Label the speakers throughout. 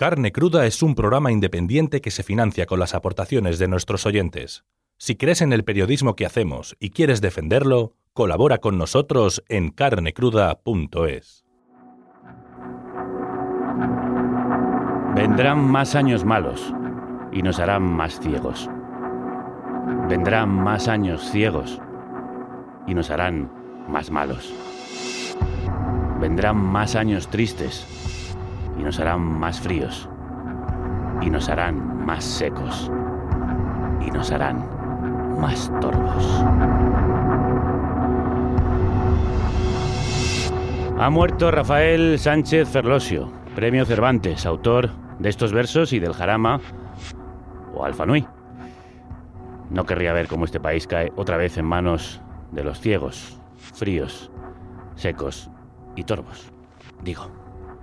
Speaker 1: Carne Cruda es un programa independiente que se financia con las aportaciones de nuestros oyentes. Si crees en el periodismo que hacemos y quieres defenderlo, colabora con nosotros en carnecruda.es.
Speaker 2: Vendrán más años malos y nos harán más ciegos. Vendrán más años ciegos y nos harán más malos. Vendrán más años tristes y nos harán más fríos y nos harán más secos y nos harán más torvos. Ha muerto Rafael Sánchez Ferlosio, premio Cervantes, autor de estos versos y del jarama o Alfanui. No querría ver cómo este país cae otra vez en manos de los ciegos, fríos, secos y torvos. Digo.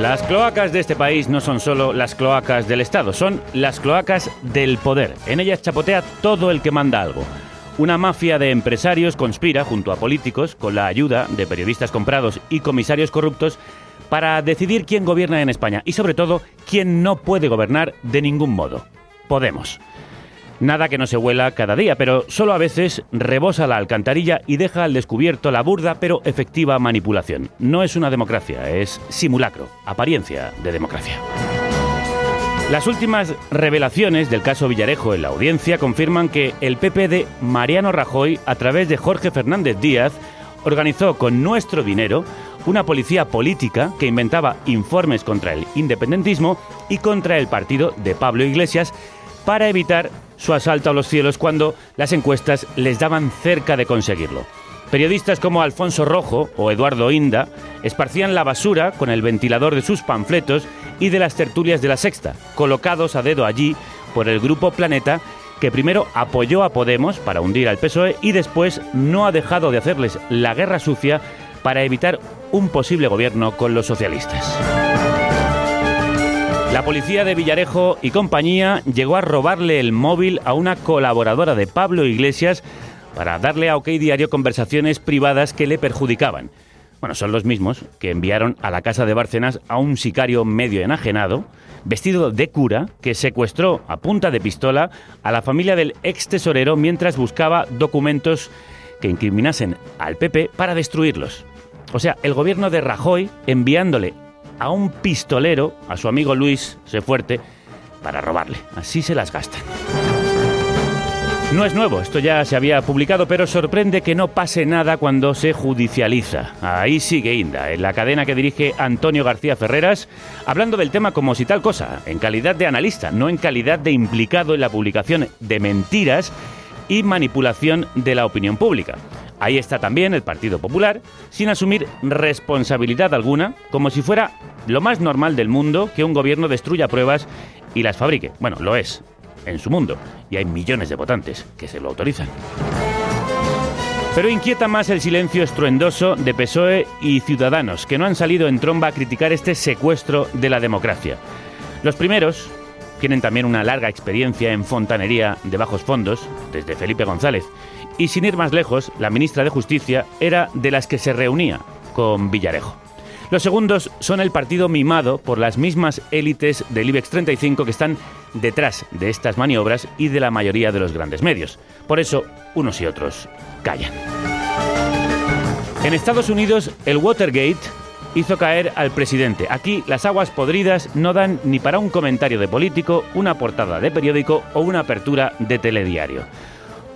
Speaker 2: Las cloacas de este país no son solo las cloacas del Estado, son las cloacas del poder. En ellas chapotea todo el que manda algo. Una mafia de empresarios conspira junto a políticos con la ayuda de periodistas comprados y comisarios corruptos para decidir quién gobierna en España y sobre todo quién no puede gobernar de ningún modo. Podemos. Nada que no se huela cada día, pero solo a veces rebosa la alcantarilla y deja al descubierto la burda pero efectiva manipulación. No es una democracia, es simulacro, apariencia de democracia. Las últimas revelaciones del caso Villarejo en la audiencia confirman que el PP de Mariano Rajoy, a través de Jorge Fernández Díaz, organizó con nuestro dinero una policía política que inventaba informes contra el independentismo y contra el partido de Pablo Iglesias para evitar su asalto a los cielos cuando las encuestas les daban cerca de conseguirlo. Periodistas como Alfonso Rojo o Eduardo Inda esparcían la basura con el ventilador de sus panfletos y de las tertulias de la Sexta, colocados a dedo allí por el grupo Planeta, que primero apoyó a Podemos para hundir al PSOE y después no ha dejado de hacerles la guerra sucia para evitar un posible gobierno con los socialistas. La policía de Villarejo y compañía llegó a robarle el móvil a una colaboradora de Pablo Iglesias para darle a OK Diario conversaciones privadas que le perjudicaban. Bueno, son los mismos que enviaron a la casa de Bárcenas a un sicario medio enajenado, vestido de cura, que secuestró a punta de pistola a la familia del ex tesorero mientras buscaba documentos que incriminasen al PP para destruirlos. O sea, el gobierno de Rajoy enviándole a un pistolero, a su amigo Luis Sefuerte, para robarle. Así se las gastan. No es nuevo, esto ya se había publicado, pero sorprende que no pase nada cuando se judicializa. Ahí sigue Inda, en la cadena que dirige Antonio García Ferreras, hablando del tema como si tal cosa, en calidad de analista, no en calidad de implicado en la publicación de mentiras y manipulación de la opinión pública. Ahí está también el Partido Popular, sin asumir responsabilidad alguna, como si fuera lo más normal del mundo que un gobierno destruya pruebas y las fabrique. Bueno, lo es, en su mundo, y hay millones de votantes que se lo autorizan. Pero inquieta más el silencio estruendoso de PSOE y Ciudadanos, que no han salido en tromba a criticar este secuestro de la democracia. Los primeros tienen también una larga experiencia en fontanería de bajos fondos, desde Felipe González, y sin ir más lejos, la ministra de Justicia era de las que se reunía con Villarejo. Los segundos son el partido mimado por las mismas élites del IBEX 35 que están detrás de estas maniobras y de la mayoría de los grandes medios. Por eso, unos y otros callan. En Estados Unidos, el Watergate hizo caer al presidente. Aquí las aguas podridas no dan ni para un comentario de político, una portada de periódico o una apertura de telediario.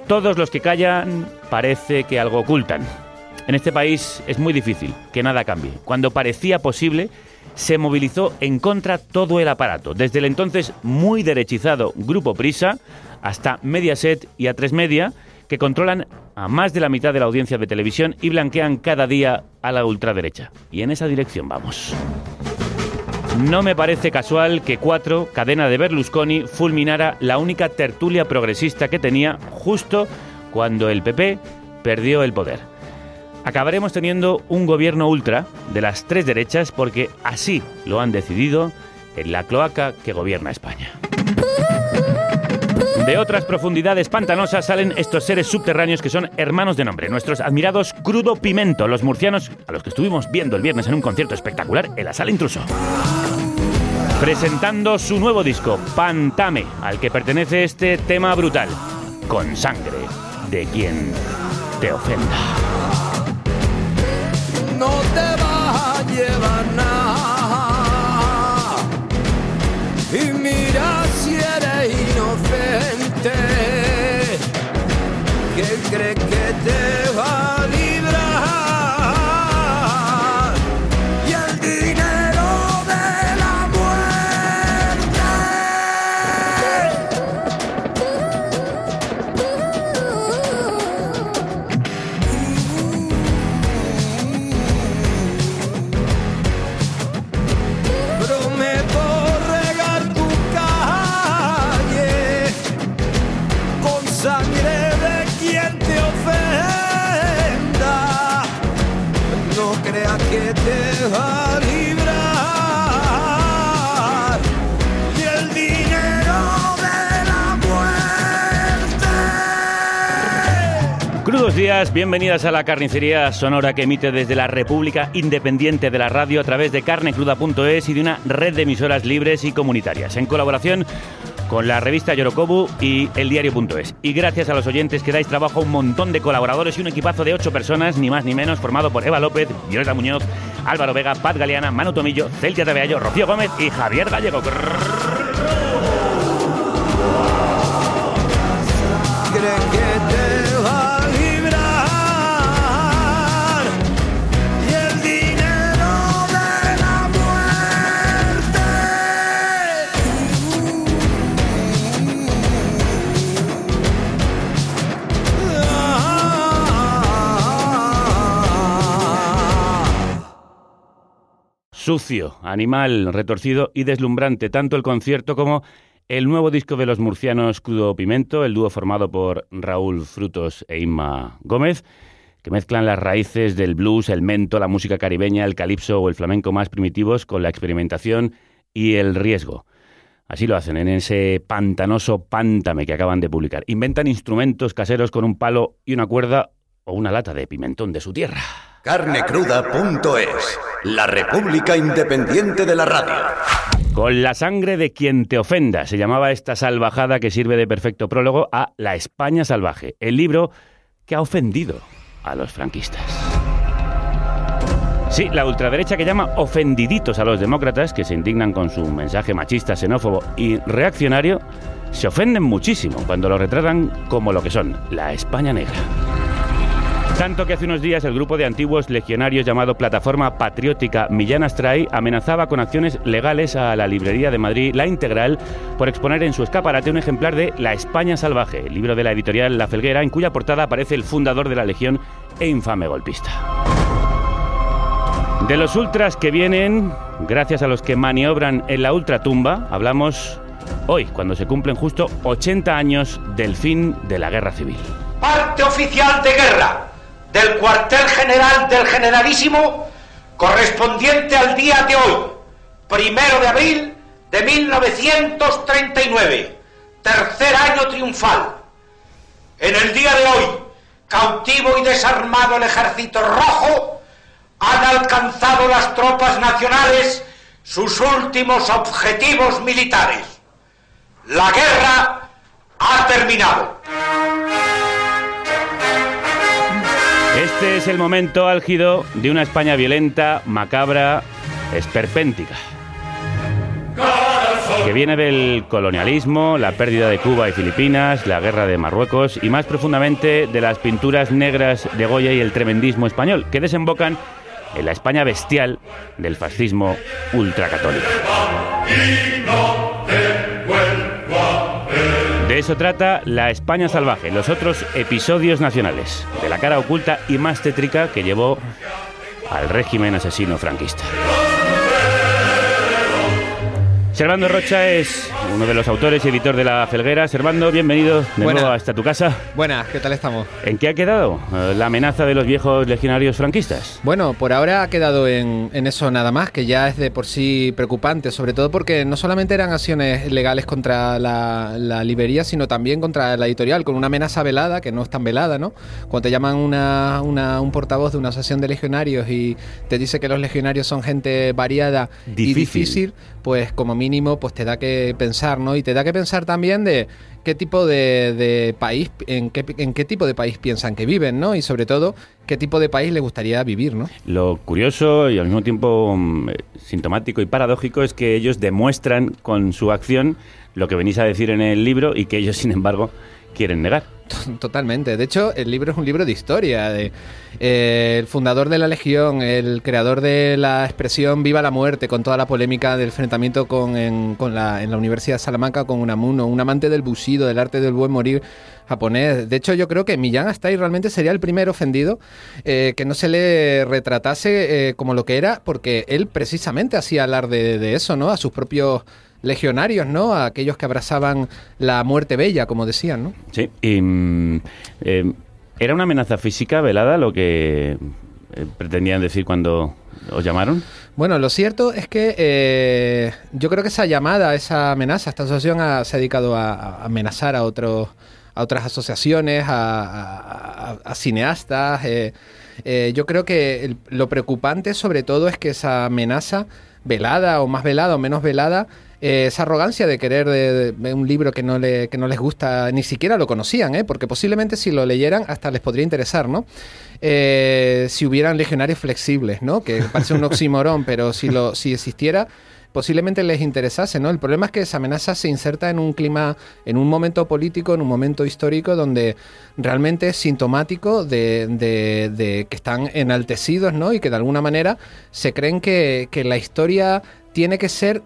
Speaker 2: Todos los que callan parece que algo ocultan. En este país es muy difícil que nada cambie. Cuando parecía posible, se movilizó en contra todo el aparato, desde el entonces muy derechizado Grupo Prisa hasta Mediaset y A3 Media, que controlan a más de la mitad de la audiencia de televisión y blanquean cada día a la ultraderecha. Y en esa dirección vamos. No me parece casual que Cuatro, cadena de Berlusconi, fulminara la única tertulia progresista que tenía justo cuando el PP perdió el poder. Acabaremos teniendo un gobierno ultra de las tres derechas porque así lo han decidido en la cloaca que gobierna España. De otras profundidades pantanosas salen estos seres subterráneos que son hermanos de nombre, nuestros admirados Crudo Pimento, los murcianos a los que estuvimos viendo el viernes en un concierto espectacular en la sala intruso. Presentando su nuevo disco, Pantame, al que pertenece este tema brutal, con sangre de quien te ofenda.
Speaker 3: No te que cree que te
Speaker 2: bienvenidas a la carnicería sonora que emite desde la República Independiente de la Radio a través de carnecruda.es y de una red de emisoras libres y comunitarias, en colaboración con la revista Yorokobu y eldiario.es. Y gracias a los oyentes que dais trabajo a un montón de colaboradores y un equipazo de ocho personas, ni más ni menos, formado por Eva López, Violeta Muñoz, Álvaro Vega, Paz Galeana, Manu Tomillo, Celtia Tabeallo, Rocío Gómez y Javier Gallego. Sucio, animal, retorcido y deslumbrante, tanto el concierto como el nuevo disco de los murcianos Crudo Pimento, el dúo formado por Raúl Frutos e Inma Gómez, que mezclan las raíces del blues, el mento, la música caribeña, el calipso o el flamenco más primitivos con la experimentación y el riesgo. Así lo hacen en ese pantanoso Pántame que acaban de publicar. Inventan instrumentos caseros con un palo y una cuerda o una lata de pimentón de su tierra.
Speaker 4: Carnecruda.es, la República Independiente de la Radio.
Speaker 2: Con la sangre de quien te ofenda, se llamaba esta salvajada que sirve de perfecto prólogo a La España Salvaje, el libro que ha ofendido a los franquistas. Sí, la ultraderecha que llama ofendiditos a los demócratas, que se indignan con su mensaje machista, xenófobo y reaccionario, se ofenden muchísimo cuando lo retratan como lo que son, la España negra. Tanto que hace unos días el grupo de antiguos legionarios llamado Plataforma Patriótica Millán Astray amenazaba con acciones legales a la librería de Madrid La Integral por exponer en su escaparate un ejemplar de La España Salvaje, el libro de la editorial La Felguera, en cuya portada aparece el fundador de la Legión e infame golpista. De los ultras que vienen, gracias a los que maniobran en la ultratumba, hablamos hoy, cuando se cumplen justo 80 años del fin de la guerra civil.
Speaker 5: parte oficial de guerra del cuartel general del generalísimo correspondiente al día de hoy, primero de abril de 1939, tercer año triunfal. En el día de hoy, cautivo y desarmado el ejército rojo, han alcanzado las tropas nacionales sus últimos objetivos militares. La guerra ha terminado.
Speaker 2: Este es el momento álgido de una España violenta, macabra, esperpéntica. Que viene del colonialismo, la pérdida de Cuba y Filipinas, la guerra de Marruecos y más profundamente de las pinturas negras de Goya y el tremendismo español, que desembocan en la España bestial del fascismo ultracatólico. De eso trata La España Salvaje, los otros episodios nacionales, de la cara oculta y más tétrica que llevó al régimen asesino franquista. Servando Rocha es uno de los autores y editor de La Felguera. Servando, bienvenido de nuevo hasta tu casa.
Speaker 6: Buenas, ¿qué tal estamos?
Speaker 2: ¿En qué ha quedado eh, la amenaza de los viejos legionarios franquistas?
Speaker 6: Bueno, por ahora ha quedado en, en eso nada más, que ya es de por sí preocupante, sobre todo porque no solamente eran acciones legales contra la, la librería, sino también contra la editorial, con una amenaza velada, que no es tan velada, ¿no? Cuando te llaman una, una- un portavoz de una asociación de legionarios y te dice que los legionarios son gente variada y
Speaker 2: Difícil.
Speaker 6: difícil, pues como mínimo pues te da que pensar, ¿no? Y te da que pensar también de qué tipo de, de país, en qué, en qué tipo de país piensan que viven, ¿no? Y sobre todo, qué tipo de país les gustaría vivir, ¿no?
Speaker 2: Lo curioso y al mismo tiempo mm, eh, sintomático y paradójico es que ellos demuestran con su acción lo que venís a decir en el libro y que ellos, sin embargo, quieren negar.
Speaker 6: Totalmente. De hecho, el libro es un libro de historia. De, eh, el fundador de la Legión, el creador de la expresión Viva la muerte, con toda la polémica del enfrentamiento con, en, con la, en la Universidad de Salamanca con Unamuno, un amante del bushido, del arte del buen morir japonés. De hecho, yo creo que Millán Astai realmente sería el primer ofendido eh, que no se le retratase eh, como lo que era, porque él precisamente hacía alarde de, de eso, ¿no? A sus propios legionarios, ¿no? A aquellos que abrazaban la muerte bella, como decían, ¿no?
Speaker 2: Sí. Y, mm, eh, ¿Era una amenaza física velada lo que eh, pretendían decir cuando os llamaron?
Speaker 6: Bueno, lo cierto es que eh, yo creo que esa llamada, esa amenaza, esta asociación ha- se ha dedicado a, a amenazar a otros a otras asociaciones, a, a- a- a cineastas. eh, eh, yo creo que el- lo preocupante sobre todo es que esa amenaza velada o más velada o menos velada, eh, esa arrogancia de querer un libro que no, le, que no les gusta, ni siquiera lo conocían, ¿eh? porque posiblemente si lo leyeran hasta les podría interesar, ¿no? Eh, si hubieran legionarios flexibles, ¿no? Que parece un oxímoron, pero si, lo, si existiera, posiblemente les interesase, ¿no? El problema es que esa amenaza se inserta en un clima, en un momento político, en un momento histórico donde realmente es sintomático de, de- de que están enaltecidos, ¿no? Y que de alguna manera se creen que la historia tiene que ser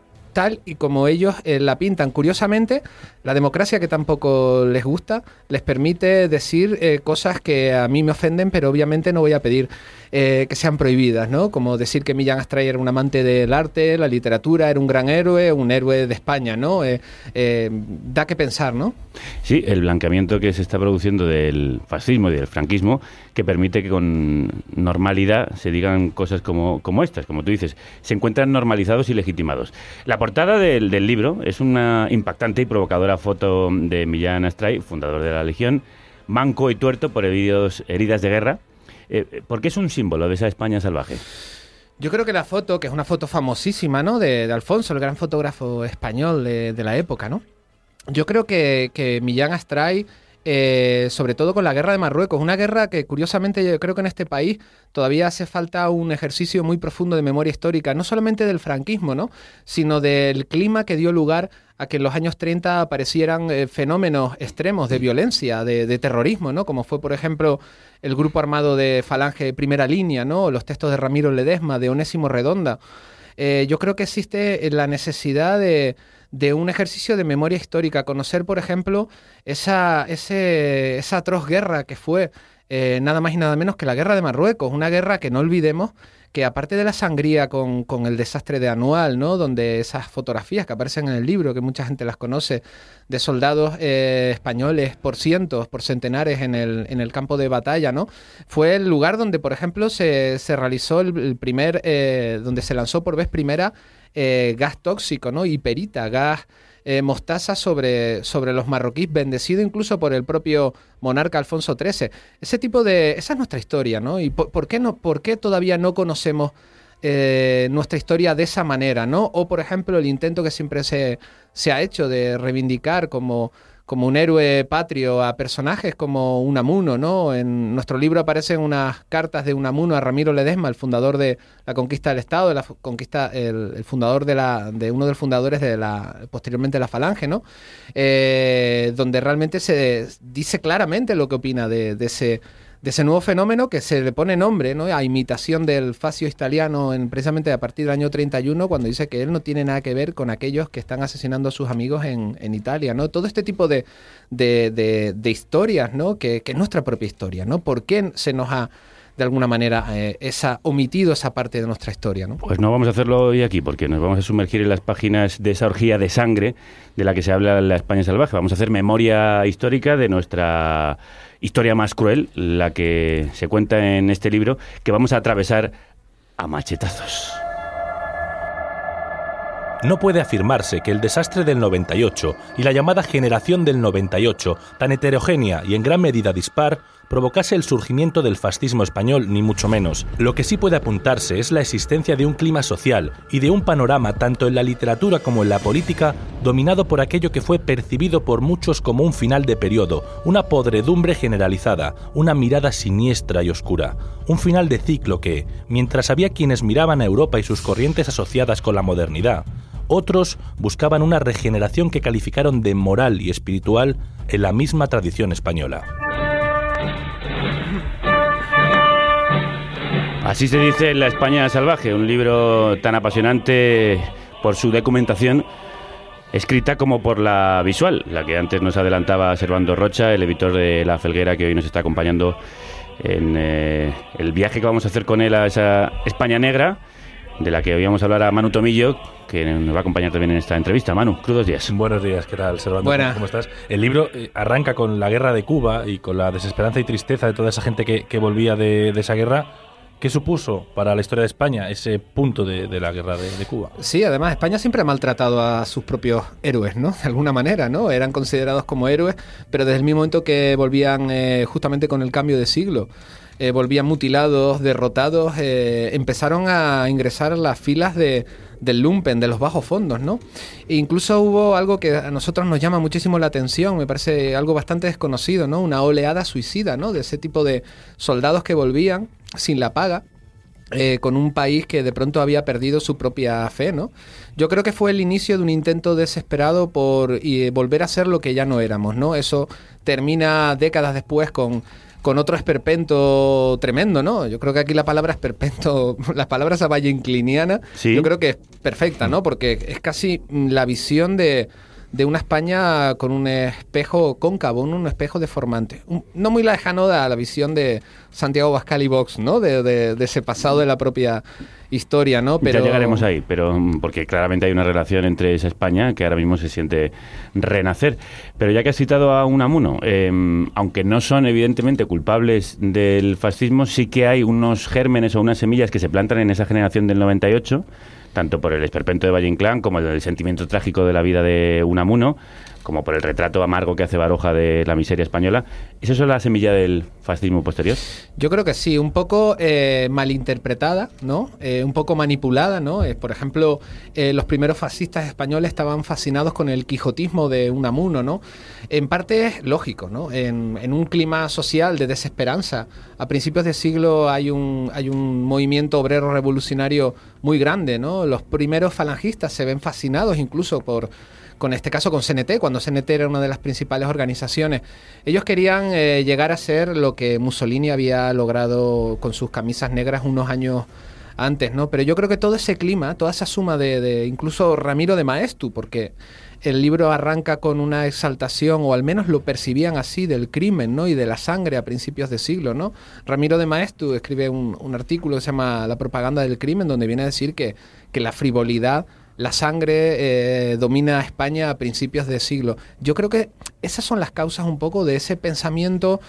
Speaker 6: y como ellos eh, la pintan. Curiosamente, la democracia que tampoco les gusta les permite decir eh, cosas que a mí me ofenden, pero obviamente no voy a pedir eh, que sean prohibidas, ¿no? Como decir que Millán Astray era un amante del arte, la literatura, era un gran héroe, un héroe de España, ¿no? Eh, eh, da que pensar, ¿no?
Speaker 2: Sí, el blanqueamiento que se está produciendo del fascismo y del franquismo que permite que con normalidad se digan cosas como, como estas, como tú dices, se encuentran normalizados y legitimados. La portada del, del libro es una impactante y provocadora foto de Millán Astray, fundador de la Legión, manco y tuerto por heridos- heridas de guerra, eh, porque es un símbolo de esa España salvaje.
Speaker 6: Yo creo que la foto, que es una foto famosísima, ¿no? De, Alfonso, el gran fotógrafo español de, la época, ¿no? Yo creo que Millán Astray, eh, sobre todo con la guerra de Marruecos, una guerra que curiosamente yo creo que en este país todavía hace falta un ejercicio muy profundo de memoria histórica, no solamente del franquismo, ¿no? Sino del clima que dio lugar a que en los años 30 aparecieran eh, fenómenos extremos de violencia, de, de terrorismo, ¿no? Como fue, por ejemplo, el grupo armado de Falange Primera Línea, ¿no? Los textos de Ramiro Ledesma, de Onésimo Redonda. Eh, yo creo que existe la necesidad de, de un ejercicio de memoria histórica, conocer, por ejemplo, esa, ese, esa atroz guerra que fue eh, nada más y nada menos que la guerra de Marruecos, una guerra que no olvidemos que aparte de la sangría con, con el desastre de Anual, ¿no? donde esas fotografías que aparecen en el libro, que mucha gente las conoce, de soldados eh, españoles por cientos, por centenares en el, en el campo de batalla, ¿no? Fue el lugar donde, por ejemplo, se, se realizó el, primer, eh, donde se lanzó por vez primera eh, gas tóxico, ¿no? Hiperita, gas eh, mostaza sobre, sobre los marroquíes, bendecido incluso por el propio monarca Alfonso XIII. Ese tipo de... Esa es nuestra historia, ¿no? ¿Y por, qué, no, por qué todavía no conocemos eh, nuestra historia de esa manera, ¿no? O, por ejemplo, el intento que siempre se, se ha hecho de reivindicar como como un héroe patrio a personajes como Unamuno, ¿no? En nuestro libro aparecen unas cartas de Unamuno a Ramiro Ledesma, el fundador de la conquista del Estado, de la conquista, el, fundador de uno de los fundadores de la, posteriormente la Falange, ¿no? Eh, donde realmente se dice claramente lo que opina de, de ese de ese nuevo fenómeno que se le pone nombre ¿no? a imitación del fascio italiano en, precisamente a partir del año 31 cuando dice que él no tiene nada que ver con aquellos que están asesinando a sus amigos en, en Italia. ¿no? Todo este tipo de, de, de, de historias ¿no? que, que, es nuestra propia historia. ¿no? ¿Por qué se nos ha de alguna manera eh, esa omitido esa parte de nuestra historia. ¿no?
Speaker 2: Pues no vamos a hacerlo hoy aquí, porque nos vamos a sumergir en las páginas de esa orgía de sangre de la que se habla en la España salvaje. Vamos a hacer memoria histórica de nuestra historia más cruel, la que se cuenta en este libro, que vamos a atravesar a machetazos.
Speaker 1: No puede afirmarse que el desastre del 98 y la llamada generación del 98, tan heterogénea y en gran medida dispar, provocase el surgimiento del fascismo español, ni mucho menos. Lo que sí puede apuntarse es la existencia de un clima social y de un panorama tanto en la literatura como en la política dominado por aquello que fue percibido por muchos como un final de periodo, una podredumbre generalizada, una mirada siniestra y oscura, un final de ciclo que, mientras había quienes miraban a Europa y sus corrientes asociadas con la modernidad, otros buscaban una regeneración que calificaron de moral y espiritual en la misma tradición española.
Speaker 2: Así se dice en La España Salvaje, un libro tan apasionante por su documentación, escrita como por la visual, la que antes nos adelantaba Servando Rocha, el editor de La Felguera, que hoy nos está acompañando en eh, el viaje que vamos a hacer con él a esa España Negra, de la que hoy vamos a hablar a Manu Tomillo, que nos va a acompañar también en esta entrevista. Manu, crudos días.
Speaker 1: Buenos días, ¿qué tal, Servando?
Speaker 6: Buena.
Speaker 1: ¿Cómo estás? El libro eh, arranca con la guerra de Cuba y con la desesperanza y tristeza de toda esa gente que, que volvía de, de esa guerra ¿Qué supuso para la historia de España ese punto de, la guerra de, de, Cuba?
Speaker 6: Sí, además España siempre ha maltratado a sus propios héroes, ¿no? De alguna manera, ¿no? Eran considerados como héroes, pero desde el mismo momento que volvían eh, justamente con el cambio de siglo, eh, volvían mutilados, derrotados, eh, empezaron a ingresar a las filas de, del lumpen, de los bajos fondos, ¿no? E incluso hubo algo que a nosotros nos llama muchísimo la atención, me parece algo bastante desconocido, ¿no? Una oleada suicida, ¿no? De ese tipo de soldados que volvían sin la paga, eh, con un país que de pronto había perdido su propia fe, ¿no? Yo creo que fue el inicio de un intento desesperado por y, volver a ser lo que ya no éramos, ¿no? Eso termina décadas después con con otro esperpento tremendo, ¿no? Yo creo que aquí la palabra esperpento, las palabras a valle incliniana,
Speaker 2: ¿Sí?
Speaker 6: yo creo que es perfecta, ¿no? Porque es casi la visión de, de una España con un espejo cóncavo, un espejo deformante. Un, no muy lejano a la visión de Santiago Bascal y Vox, ¿no? De, de, de, ese pasado de la propia historia, ¿no?
Speaker 2: Pero... Ya llegaremos ahí, pero mm, porque claramente hay una relación entre esa España que ahora mismo se siente renacer. Pero ya que has citado a Unamuno, eh, aunque no son evidentemente culpables del fascismo, sí que hay unos gérmenes o unas semillas que se plantan en esa generación del 98 tanto por el esperpento de Valle Inclán como el sentimiento trágico de la vida de Unamuno, como por el retrato amargo que hace Baroja de la miseria española. ¿Es eso la semilla del fascismo posterior?
Speaker 6: Yo creo que sí, un poco eh, malinterpretada, ¿no? Eh, un poco manipulada, ¿no? Eh, por ejemplo, los primeros fascistas españoles estaban fascinados con el quijotismo de Unamuno, ¿no? En parte es lógico, ¿no? En, un clima social de desesperanza, a principios de siglo hay un, hay un movimiento obrero revolucionario muy grande, ¿no? Los primeros falangistas se ven fascinados incluso por con este caso con CNT, cuando CNT era una de las principales organizaciones. Ellos querían eh, llegar a ser lo que Mussolini había logrado con sus camisas negras unos años antes, ¿no? Pero yo creo que todo ese clima, toda esa suma de, de incluso Ramiro de Maestu, porque el libro arranca con una exaltación, o al menos lo percibían así, del crimen, ¿no? Y de la sangre a principios de siglo, ¿no? Ramiro de Maestu escribe un, un artículo que se llama La propaganda del crimen, donde viene a decir que, que la frivolidad la sangre eh, domina España a principios de siglo. Yo creo que esas son las causas un poco de ese pensamiento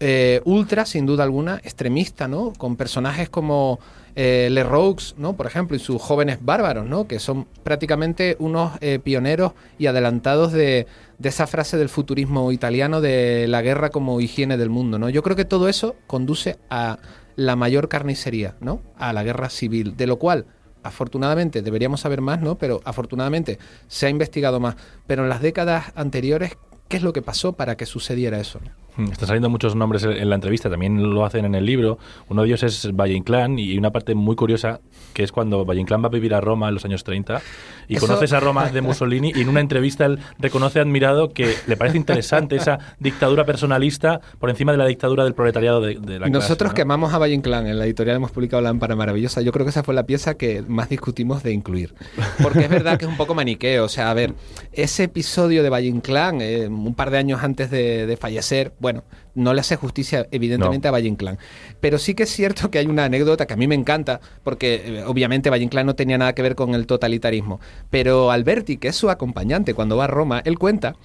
Speaker 6: eh, ultra, sin duda alguna, extremista, ¿no? Con personajes como eh, Le Roux, ¿no? Por ejemplo, y sus jóvenes bárbaros, ¿no? Que son prácticamente unos pioneros y adelantados de, de, esa frase del futurismo italiano de la guerra como higiene del mundo, ¿no? Yo creo que todo eso conduce a la mayor carnicería, ¿no? A la guerra civil, de lo cual afortunadamente deberíamos saber más, ¿no? Pero afortunadamente se ha investigado más. Pero en las décadas anteriores qué es lo que pasó para que sucediera eso.
Speaker 1: Mm, Están saliendo muchos nombres en la entrevista, también lo hacen en el libro. Uno de ellos es Valle Inclán y una parte muy curiosa que es cuando Valle Inclán va a vivir a Roma en los años 30 y
Speaker 6: Eso-
Speaker 1: conoces a Roma de Mussolini y en una entrevista él reconoce admirado que le parece interesante esa dictadura personalista por encima de la dictadura del proletariado de, de la
Speaker 6: Nosotros
Speaker 1: clase,
Speaker 6: que amamos a Valle Inclán, en la editorial hemos publicado Lámpara Maravillosa, yo creo que esa fue la pieza que más discutimos de incluir. Porque es verdad que es un poco maniqueo, o sea, a ver, ese episodio de Valle Inclán, eh, un par de años antes de, de fallecer, bueno, no le hace justicia evidentemente
Speaker 1: No.
Speaker 6: a Valle Inclán. Pero sí que es cierto que hay una anécdota que a mí me encanta, porque eh, obviamente Valle Inclán no tenía nada que ver con el totalitarismo, pero Alberti, que es su acompañante cuando va a Roma, él cuenta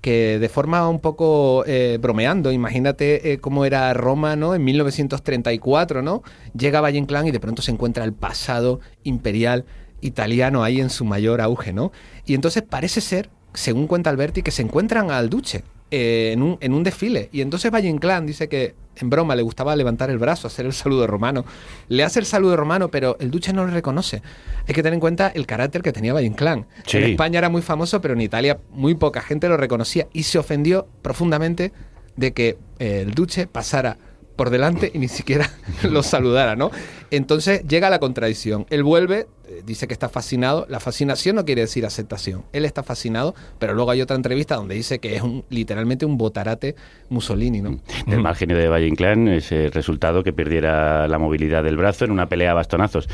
Speaker 6: que de forma un poco eh, bromeando, imagínate eh, cómo era Roma, ¿no? En 1934, ¿no? Llega Valle Inclán y de pronto se encuentra el pasado imperial italiano ahí en su mayor auge, ¿no? Y entonces parece ser, según cuenta Alberti, que se encuentran al Duce eh, en, un, en un desfile. Y entonces Valle Inclán dice que en broma le gustaba levantar el brazo, hacer el saludo romano. Le hace el saludo romano, pero el Duce no lo reconoce. Hay que tener en cuenta el carácter que tenía Valle Inclán.
Speaker 2: Sí.
Speaker 6: En España era muy famoso, pero en Italia muy poca gente lo reconocía y se ofendió profundamente de que eh, el Duce pasara por delante y ni siquiera lo saludara, ¿no? Entonces llega la contradicción. Él vuelve, dice que está fascinado. La fascinación no quiere decir aceptación. Él está fascinado, pero luego hay otra entrevista donde dice que es un, literalmente un botarate Mussolini, ¿no?
Speaker 2: Del mal genio de Valle Inclán, ese resultado que perdiera la movilidad del brazo en una pelea a bastonazos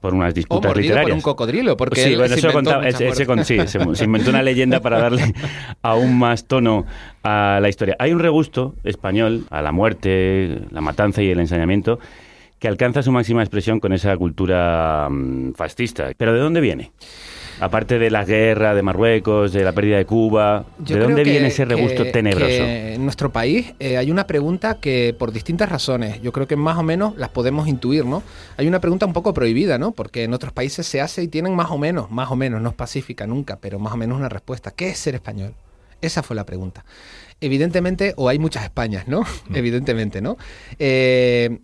Speaker 2: por unas
Speaker 6: O
Speaker 2: disputas
Speaker 6: mordido
Speaker 2: literarias.
Speaker 6: por un cocodrilo, porque
Speaker 2: sí,
Speaker 6: él
Speaker 2: bueno,
Speaker 6: se
Speaker 2: eso
Speaker 6: inventó
Speaker 2: contaba-
Speaker 6: muchas
Speaker 2: ese- ese
Speaker 6: muertes.
Speaker 2: con- sí, se, se inventó una leyenda para darle aún más tono a la historia. Hay un regusto español a la muerte, la matanza y el ensañamiento que alcanza su máxima expresión con esa cultura mm, fascista. ¿Pero de dónde viene? Aparte de la guerra de Marruecos, de la pérdida de Cuba,
Speaker 6: Yo
Speaker 2: ¿de dónde
Speaker 6: que-
Speaker 2: viene ese regusto
Speaker 6: que-
Speaker 2: tenebroso?
Speaker 6: que en nuestro país eh, hay una pregunta que por distintas razones, yo creo que más o menos las podemos intuir, ¿no? Hay una pregunta un poco prohibida, ¿no? Porque en otros países se hace y tienen más o menos, más o menos, no es pacífica nunca, pero más o menos una respuesta. ¿Qué es ser español? Esa fue la pregunta. Evidentemente, o hay muchas Españas, ¿no? Evidentemente, ¿no? Eh, mm,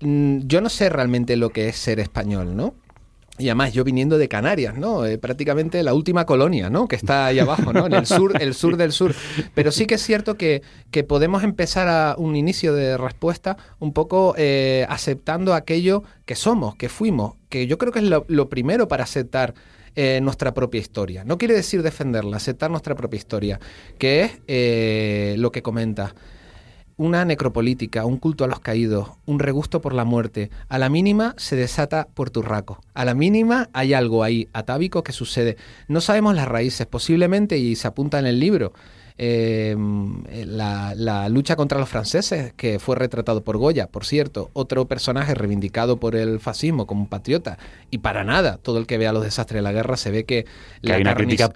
Speaker 6: yo no sé realmente lo que es ser español, ¿no? Y además yo viniendo de Canarias, ¿no? Eh, prácticamente la última colonia, ¿no? Que está ahí abajo, ¿no? En el sur, el sur del sur. Pero sí que es cierto que, que podemos empezar a un inicio de respuesta un poco eh, aceptando aquello que somos, que fuimos, que yo creo que es lo, primero para aceptar eh, nuestra propia historia. No quiere decir defenderla, aceptar nuestra propia historia, que es lo que comenta una necropolítica, un culto a los caídos, un regusto por la muerte. A la mínima se desata Puerturraco. A la mínima hay algo ahí atávico que sucede. No sabemos las raíces, posiblemente, y se apunta en el libro, eh, la, la lucha contra los franceses, que fue retratado por Goya, por cierto, otro personaje reivindicado por el fascismo como un patriota, y para nada, todo el que vea los desastres de la guerra se ve que,
Speaker 2: Que hay una crítica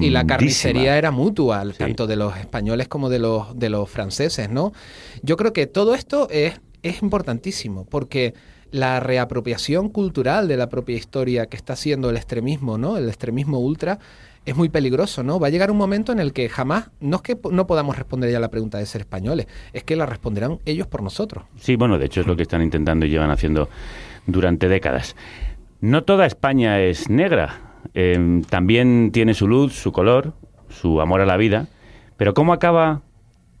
Speaker 6: y la carnicería era mutua,
Speaker 2: Sí.
Speaker 6: tanto de los españoles como de los, de los franceses, ¿no? Yo creo que todo esto es, es importantísimo, porque la reapropiación cultural de la propia historia que está haciendo el extremismo, ¿no? El extremismo ultra es muy peligroso, ¿no? Va a llegar un momento en el que jamás, no es que no podamos responder ya la pregunta de ser españoles, es que la responderán ellos por nosotros.
Speaker 2: Sí, bueno, de hecho es lo que están intentando y llevan haciendo durante décadas. No toda España es negra. Eh, también tiene su luz, su color, su amor a la vida. Pero ¿cómo acaba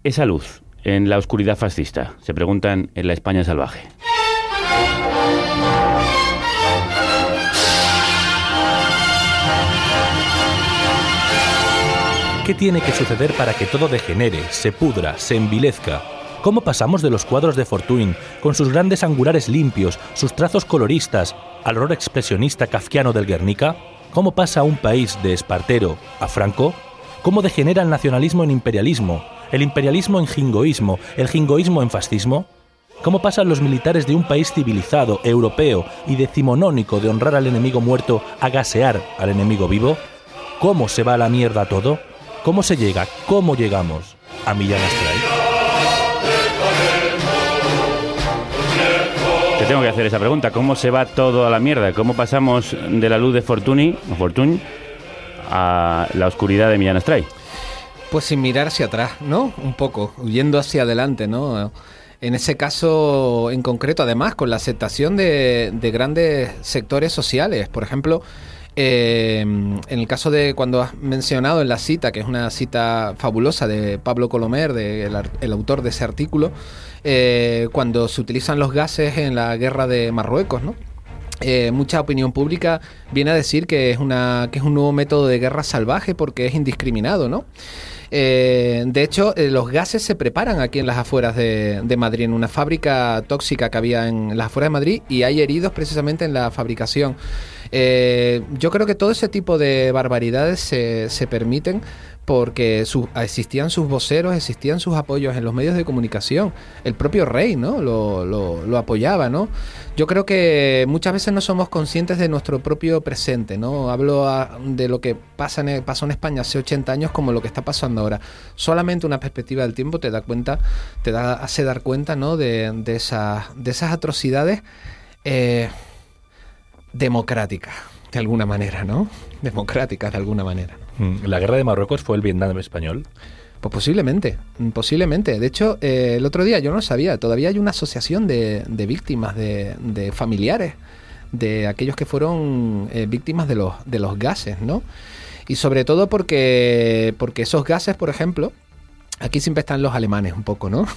Speaker 2: esa luz en la oscuridad fascista? Se preguntan en la España salvaje.
Speaker 1: ¿Qué tiene que suceder para que todo degenere, se pudra, se envilezca? ¿Cómo pasamos de los cuadros de Fortuyn, con sus grandes angulares limpios, sus trazos coloristas, al horror expresionista kafkiano del Guernica? ¿Cómo pasa un país de Espartero a Franco? ¿Cómo degenera el nacionalismo en imperialismo, el imperialismo en jingoísmo, el jingoísmo en fascismo? ¿Cómo pasan los militares de un país civilizado, europeo y decimonónico de honrar al enemigo muerto a gasear al enemigo vivo? ¿Cómo se va a la mierda todo? ¿Cómo se llega? ¿Cómo llegamos a Millán Astray?
Speaker 2: Te tengo que hacer esa pregunta. ¿Cómo se va todo a la mierda? ¿Cómo pasamos de la luz de Fortuny, o Fortuny a la oscuridad de Millán Astray?
Speaker 6: Pues sin mirar hacia atrás, ¿no? Un poco, huyendo hacia adelante, ¿no? En ese caso en concreto, además, con la aceptación de, de grandes sectores sociales. Por ejemplo, Eh, en el caso de cuando has mencionado en la cita, que es una cita fabulosa de Pablo Colomer, de, el, autor de ese artículo, eh, cuando se utilizan los gases en la guerra de Marruecos, ¿no? Eh, mucha opinión pública viene a decir que es, una, que es un nuevo método de guerra salvaje porque es indiscriminado, ¿no? De hecho, los gases se preparan aquí en las afueras de, de Madrid, en una fábrica tóxica que había en las afueras de Madrid, y hay heridos precisamente en la fabricación. Eh, yo creo que todo ese tipo de barbaridades se, se permiten porque existían sus voceros, existían sus apoyos en los medios de comunicación. El propio rey, ¿no? Lo, lo- apoyaba, ¿no? Yo creo que muchas veces no somos conscientes de nuestro propio presente, ¿no? Hablo a- de lo que pasa en, pasó en España hace 80 años como lo que está pasando ahora. Solamente una perspectiva del tiempo te da cuenta, te da, hace dar cuenta, ¿no? De, de, esas, de esas atrocidades eh, democráticas, de alguna manera, ¿no? Democráticas, de alguna manera.
Speaker 1: Mm, ¿La guerra de Marruecos fue el Vietnam español?
Speaker 6: Pues posiblemente, mm, posiblemente. De hecho, eh, el otro día yo no lo sabía, todavía hay una asociación de, de víctimas, de, de familiares, de aquellos que fueron eh, víctimas de los, de los gases, ¿no? Y sobre todo porque, porque esos gases, por ejemplo, aquí siempre están los alemanes un poco, ¿no?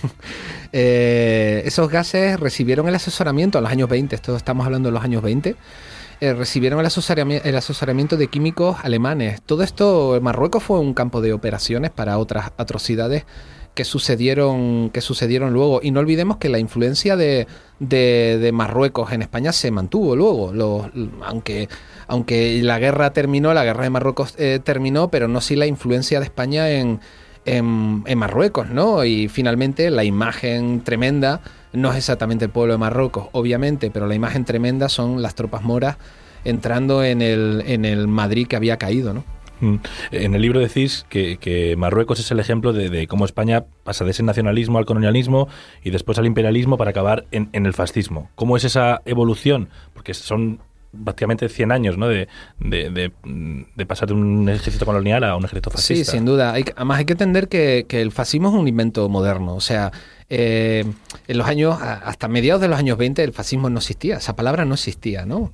Speaker 6: Eh, esos gases recibieron el asesoramiento en los años 20, esto estamos hablando de los años 20, eh, recibieron el asesoramiento, de químicos alemanes. Todo esto, Marruecos fue un campo de operaciones para otras atrocidades que sucedieron, que sucedieron luego. Y no olvidemos que la influencia de, de- Marruecos en España se mantuvo luego. Aunque, aunque la guerra terminó, la guerra de Marruecos eh, terminó, pero no sí la influencia de España en, en, Marruecos, ¿no? Y finalmente la imagen tremenda no es exactamente el pueblo de Marruecos, obviamente, pero la imagen tremenda son las tropas moras entrando en el, en el Madrid que había caído, ¿no?
Speaker 1: Mm. En el libro decís que, que Marruecos es el ejemplo de, de cómo España pasa de ese nacionalismo al colonialismo y después al imperialismo para acabar en, en el fascismo. ¿Cómo es esa evolución? Porque son prácticamente 100 años ¿no? de, de, de- de pasar de un ejército colonial a un ejército
Speaker 6: Sí,
Speaker 1: fascista.
Speaker 6: sin duda. Hay, además hay que entender que, que el fascismo es un invento moderno. O sea, eh, en los años, hasta mediados de los años 20 el fascismo no existía. Esa palabra no existía, ¿no?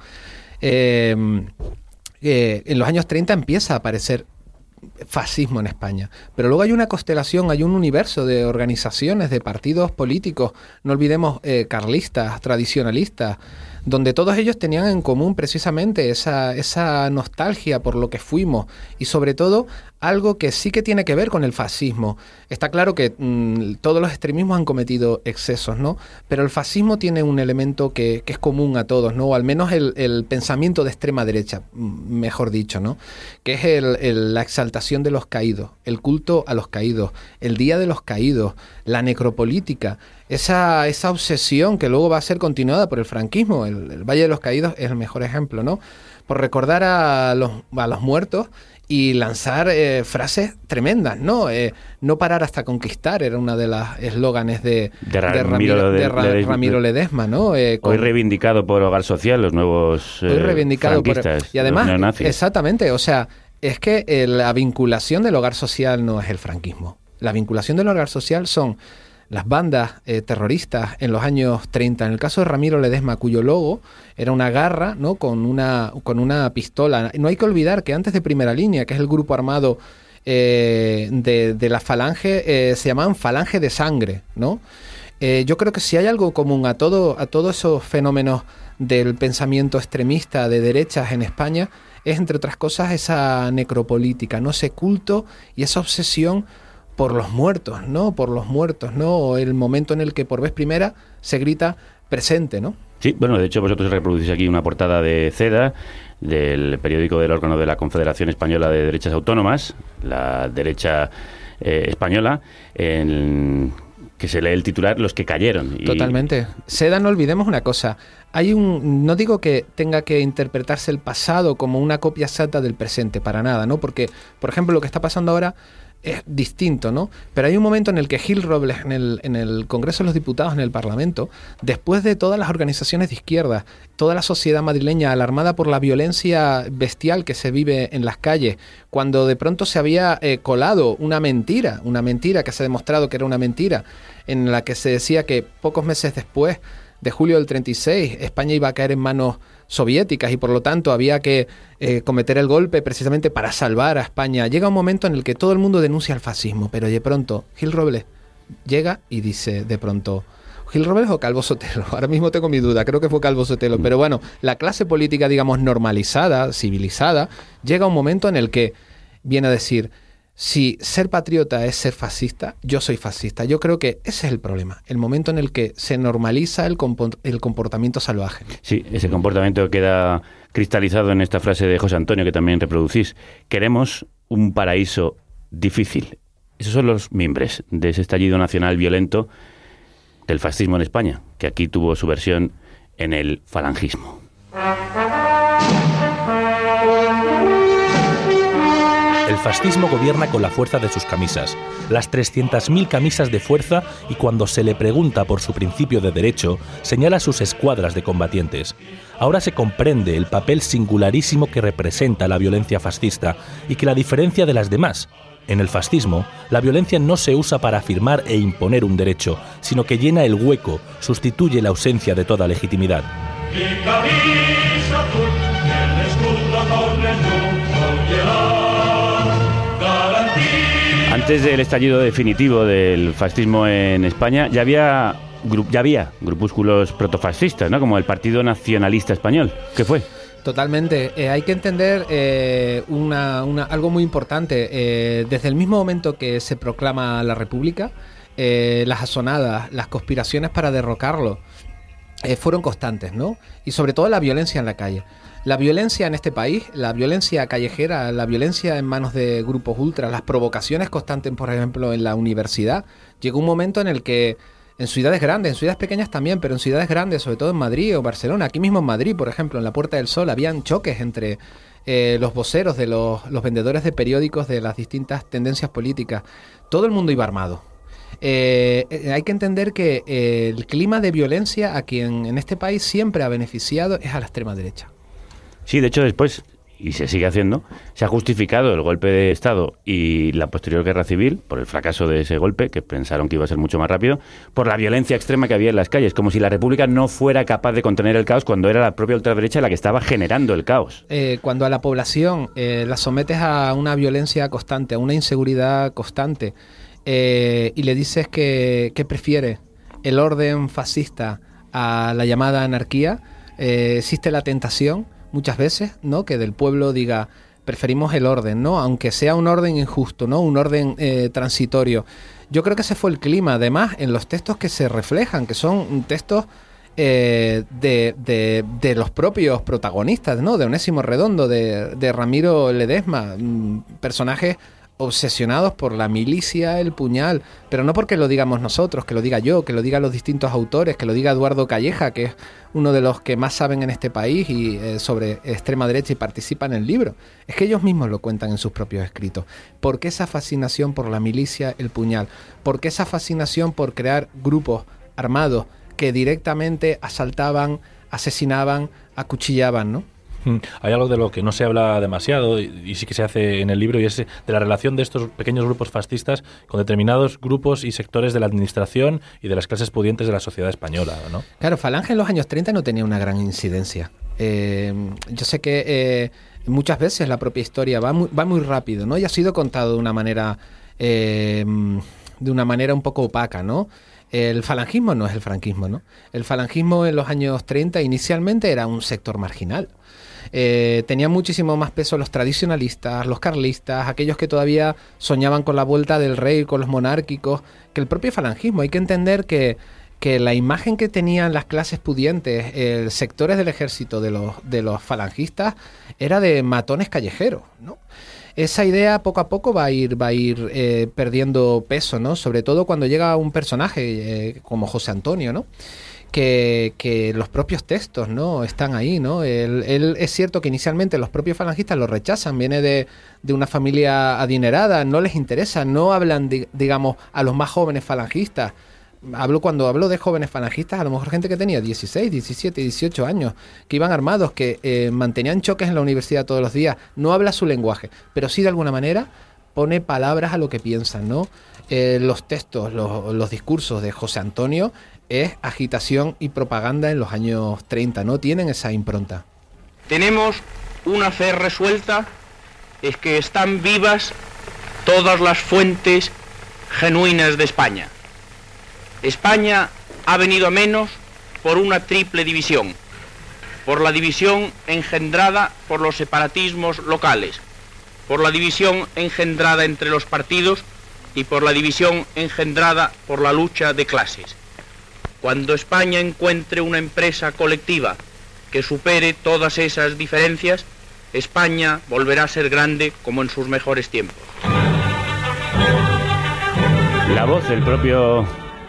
Speaker 6: Eh, eh, en los años 30 empieza a aparecer fascismo en España. Pero luego hay una constelación, hay un universo de organizaciones, de partidos políticos, no olvidemos eh, carlistas, tradicionalistas, donde todos ellos tenían en común precisamente esa, esa nostalgia por lo que fuimos y sobre todo algo que sí que tiene que ver con el fascismo. Está claro que mm, todos los extremismos han cometido excesos, ¿no? Pero el fascismo tiene un elemento que, que es común a todos, ¿no? O al menos el, el pensamiento de extrema derecha, mm, mejor dicho, ¿no? Que es el- el- la exaltación de los caídos, el culto a los caídos, el día de los caídos, la necropolítica, esa, esa obsesión que luego va a ser continuada por el franquismo. El, el Valle de los Caídos es el mejor ejemplo, ¿no? Por recordar a los, a los muertos y lanzar eh, frases tremendas, ¿no? Eh, no parar hasta conquistar era una de las eslóganes de,
Speaker 2: De Ramiro
Speaker 6: de
Speaker 2: Lede-
Speaker 6: Ra-
Speaker 2: Ledesma.
Speaker 6: Ramiro Ledesma, ¿no? Eh,
Speaker 2: Hoy reivindicado por Hogar Social, los nuevos
Speaker 6: Hoy reivindicado por- y además exactamente o sea es que la vinculación del hogar social no es el franquismo la vinculación del hogar social son las bandas eh, terroristas en los años 30 en el caso de Ramiro Ledesma cuyo logo era una garra no con una con una pistola. No hay que olvidar que antes de Primera Línea que es el grupo armado eh, de, de la falange eh, se llamaban falange de sangre no yo creo que si hay algo común a todo a todos esos fenómenos del pensamiento extremista de derechas en España es entre otras cosas esa necropolítica, no ese culto y esa obsesión por los muertos, ¿no? Por los muertos, ¿no? O el momento en el que por vez primera se grita presente, ¿no?
Speaker 2: Sí, bueno, de hecho vosotros reproducís aquí una portada de CEDA, del periódico del órgano de la Confederación Española de Derechas Autónomas, la derecha eh, española, en que se lee el titular Los que cayeron. Y-
Speaker 6: Totalmente. Seda, no olvidemos una cosa. Hay un. No digo que tenga que interpretarse el pasado como una copia exacta del presente, para nada, ¿no? Porque, por ejemplo, lo que está pasando ahora es distinto, ¿no? Pero hay un momento en el que Gil Robles, en el, en el Congreso de los Diputados, en el Parlamento, después de todas las organizaciones de izquierda, toda la sociedad madrileña alarmada por la violencia bestial que se vive en las calles, cuando de pronto se había eh, colado una mentira, una mentira que se ha demostrado que era una mentira, en la que se decía que pocos meses después de julio del 36, España iba a caer en manos soviéticas y por lo tanto había que eh, cometer el golpe precisamente para salvar a España. Llega un momento en el que todo el mundo denuncia el fascismo, pero de pronto Gil Robles llega y dice de pronto, Gil Robles o Calvo Sotelo. Ahora mismo tengo mi duda, creo que fue Calvo Sotelo. Pero bueno, la clase política, digamos, normalizada, civilizada, llega un momento en el que viene a decir, si ser patriota es ser fascista, yo soy fascista. Yo creo que ese es el problema, el momento en el que se normaliza el, comportamiento salvaje.
Speaker 2: Sí, ese comportamiento queda cristalizado en esta frase de José Antonio que también reproducís. Queremos un paraíso difícil. Esos son los mimbres de ese estallido nacional violento del fascismo en España, que aquí tuvo su versión en el falangismo.
Speaker 1: Fascismo gobierna con la fuerza de sus camisas, las 300.000 camisas de fuerza y cuando se le pregunta por su principio de derecho, señala sus escuadras de combatientes. Ahora se comprende el papel singularísimo que representa la violencia fascista y que la diferencia de las demás. En el fascismo, la violencia no se usa para afirmar e imponer un derecho, sino que llena el hueco, sustituye la ausencia de toda legitimidad.
Speaker 2: Antes del estallido definitivo del fascismo en España, ya había, ya había grupúsculos protofascistas, ¿no? como el Partido Nacionalista Español. ¿Qué fue?
Speaker 6: Totalmente. Eh, hay que entender eh, una, algo muy importante. Eh, desde el mismo momento que se proclama la República, las asonadas, las conspiraciones para derrocarlo, fueron constantes, ¿no? Y sobre todo la violencia en la calle. La violencia en este país, la violencia callejera, la violencia en manos de grupos ultras, las provocaciones constantes, por ejemplo, en la universidad, llegó un momento en el que en ciudades grandes, en ciudades pequeñas también, pero en ciudades grandes, sobre todo en Madrid o Barcelona, aquí mismo en Madrid, por ejemplo, en la Puerta del Sol, habían choques entre eh, los voceros de los, vendedores de periódicos de las distintas tendencias políticas. Todo el mundo iba armado. Eh, eh, hay que entender que el clima de violencia a quien en este país siempre ha beneficiado es a la extrema derecha.
Speaker 2: Sí, de hecho después, y se sigue haciendo, se ha justificado el golpe de Estado y la posterior guerra civil, por el fracaso de ese golpe, que pensaron que iba a ser mucho más rápido, por la violencia extrema que había en las calles, como si la República no fuera capaz de contener el caos cuando era la propia ultraderecha la que estaba generando el caos.
Speaker 6: Eh, cuando a la población eh, la sometes a una violencia constante, a una inseguridad constante, eh, y le dices que, que prefiere el orden fascista a la llamada anarquía, eh, existe la tentación muchas veces, ¿no? Que del pueblo diga preferimos el orden, ¿no? Aunque sea un orden injusto, ¿no? Un orden eh, transitorio. Yo creo que ese fue el clima, además, en los textos que se reflejan, que son textos eh, de, de- de los propios protagonistas, ¿no? De Onésimo Redondo, de, de Ramiro Ledesma, mm, personajes obsesionados por la milicia, el puñal, pero no porque lo digamos nosotros, que lo diga yo, que lo digan los distintos autores, que lo diga Eduardo Calleja, que es uno de los que más saben en este país y eh, sobre extrema derecha y participa en el libro. Es que ellos mismos lo cuentan en sus propios escritos. ¿Por qué esa fascinación por la milicia, el puñal? ¿Por qué esa fascinación por crear grupos armados que directamente asaltaban, asesinaban, acuchillaban, ¿no?
Speaker 1: Mm, Hay algo de lo que no se habla demasiado y, sí que se hace en el libro y es de la relación de estos pequeños grupos fascistas con determinados grupos y sectores de la administración y de las clases pudientes de la sociedad española, ¿no?
Speaker 6: Claro, Falange en los años 30 no tenía una gran incidencia. Eh, yo sé que eh, muchas veces la propia historia va muy, va muy rápido, ¿no? Y ha sido contado de una manera eh, de una manera un poco opaca, ¿no? El falangismo no es el franquismo, ¿no? El falangismo en los años 30 inicialmente era un sector marginal. Eh, tenían muchísimo más peso los tradicionalistas, los carlistas, aquellos que todavía soñaban con la vuelta del rey, con los monárquicos, que el propio falangismo. Hay que entender que, que la imagen que tenían las clases pudientes, eh, sectores del ejército de los, de los falangistas, era de matones callejeros, ¿no? Esa idea poco a poco va a ir, va a ir eh, perdiendo peso, ¿no? Sobre todo cuando llega un personaje eh, como José Antonio, ¿no? Que, que los propios textos no están ahí, ¿no? Él, es cierto que inicialmente los propios falangistas lo rechazan, viene de, de una familia adinerada, no les interesa, no hablan, di- digamos, a los más jóvenes falangistas. Hablo cuando hablo de jóvenes falangistas, a lo mejor gente que tenía 16, 17, 18 años, que iban armados, que eh, mantenían choques en la universidad todos los días. No habla su lenguaje, pero sí de alguna manera pone palabras a lo que piensan, ¿no? Eh, los textos, los discursos de José Antonio es agitación y propaganda en los años 30, ¿no? Tienen esa impronta.
Speaker 7: Tenemos una fe resuelta, es que están vivas todas las fuentes genuinas de España. España ha venido a menos por una triple división. Por la división engendrada por los separatismos locales, por la división engendrada entre los partidos y por la división engendrada por la lucha de clases. Cuando España encuentre una empresa colectiva que supere todas esas diferencias, España volverá a ser grande como en sus mejores tiempos.
Speaker 2: La voz del propio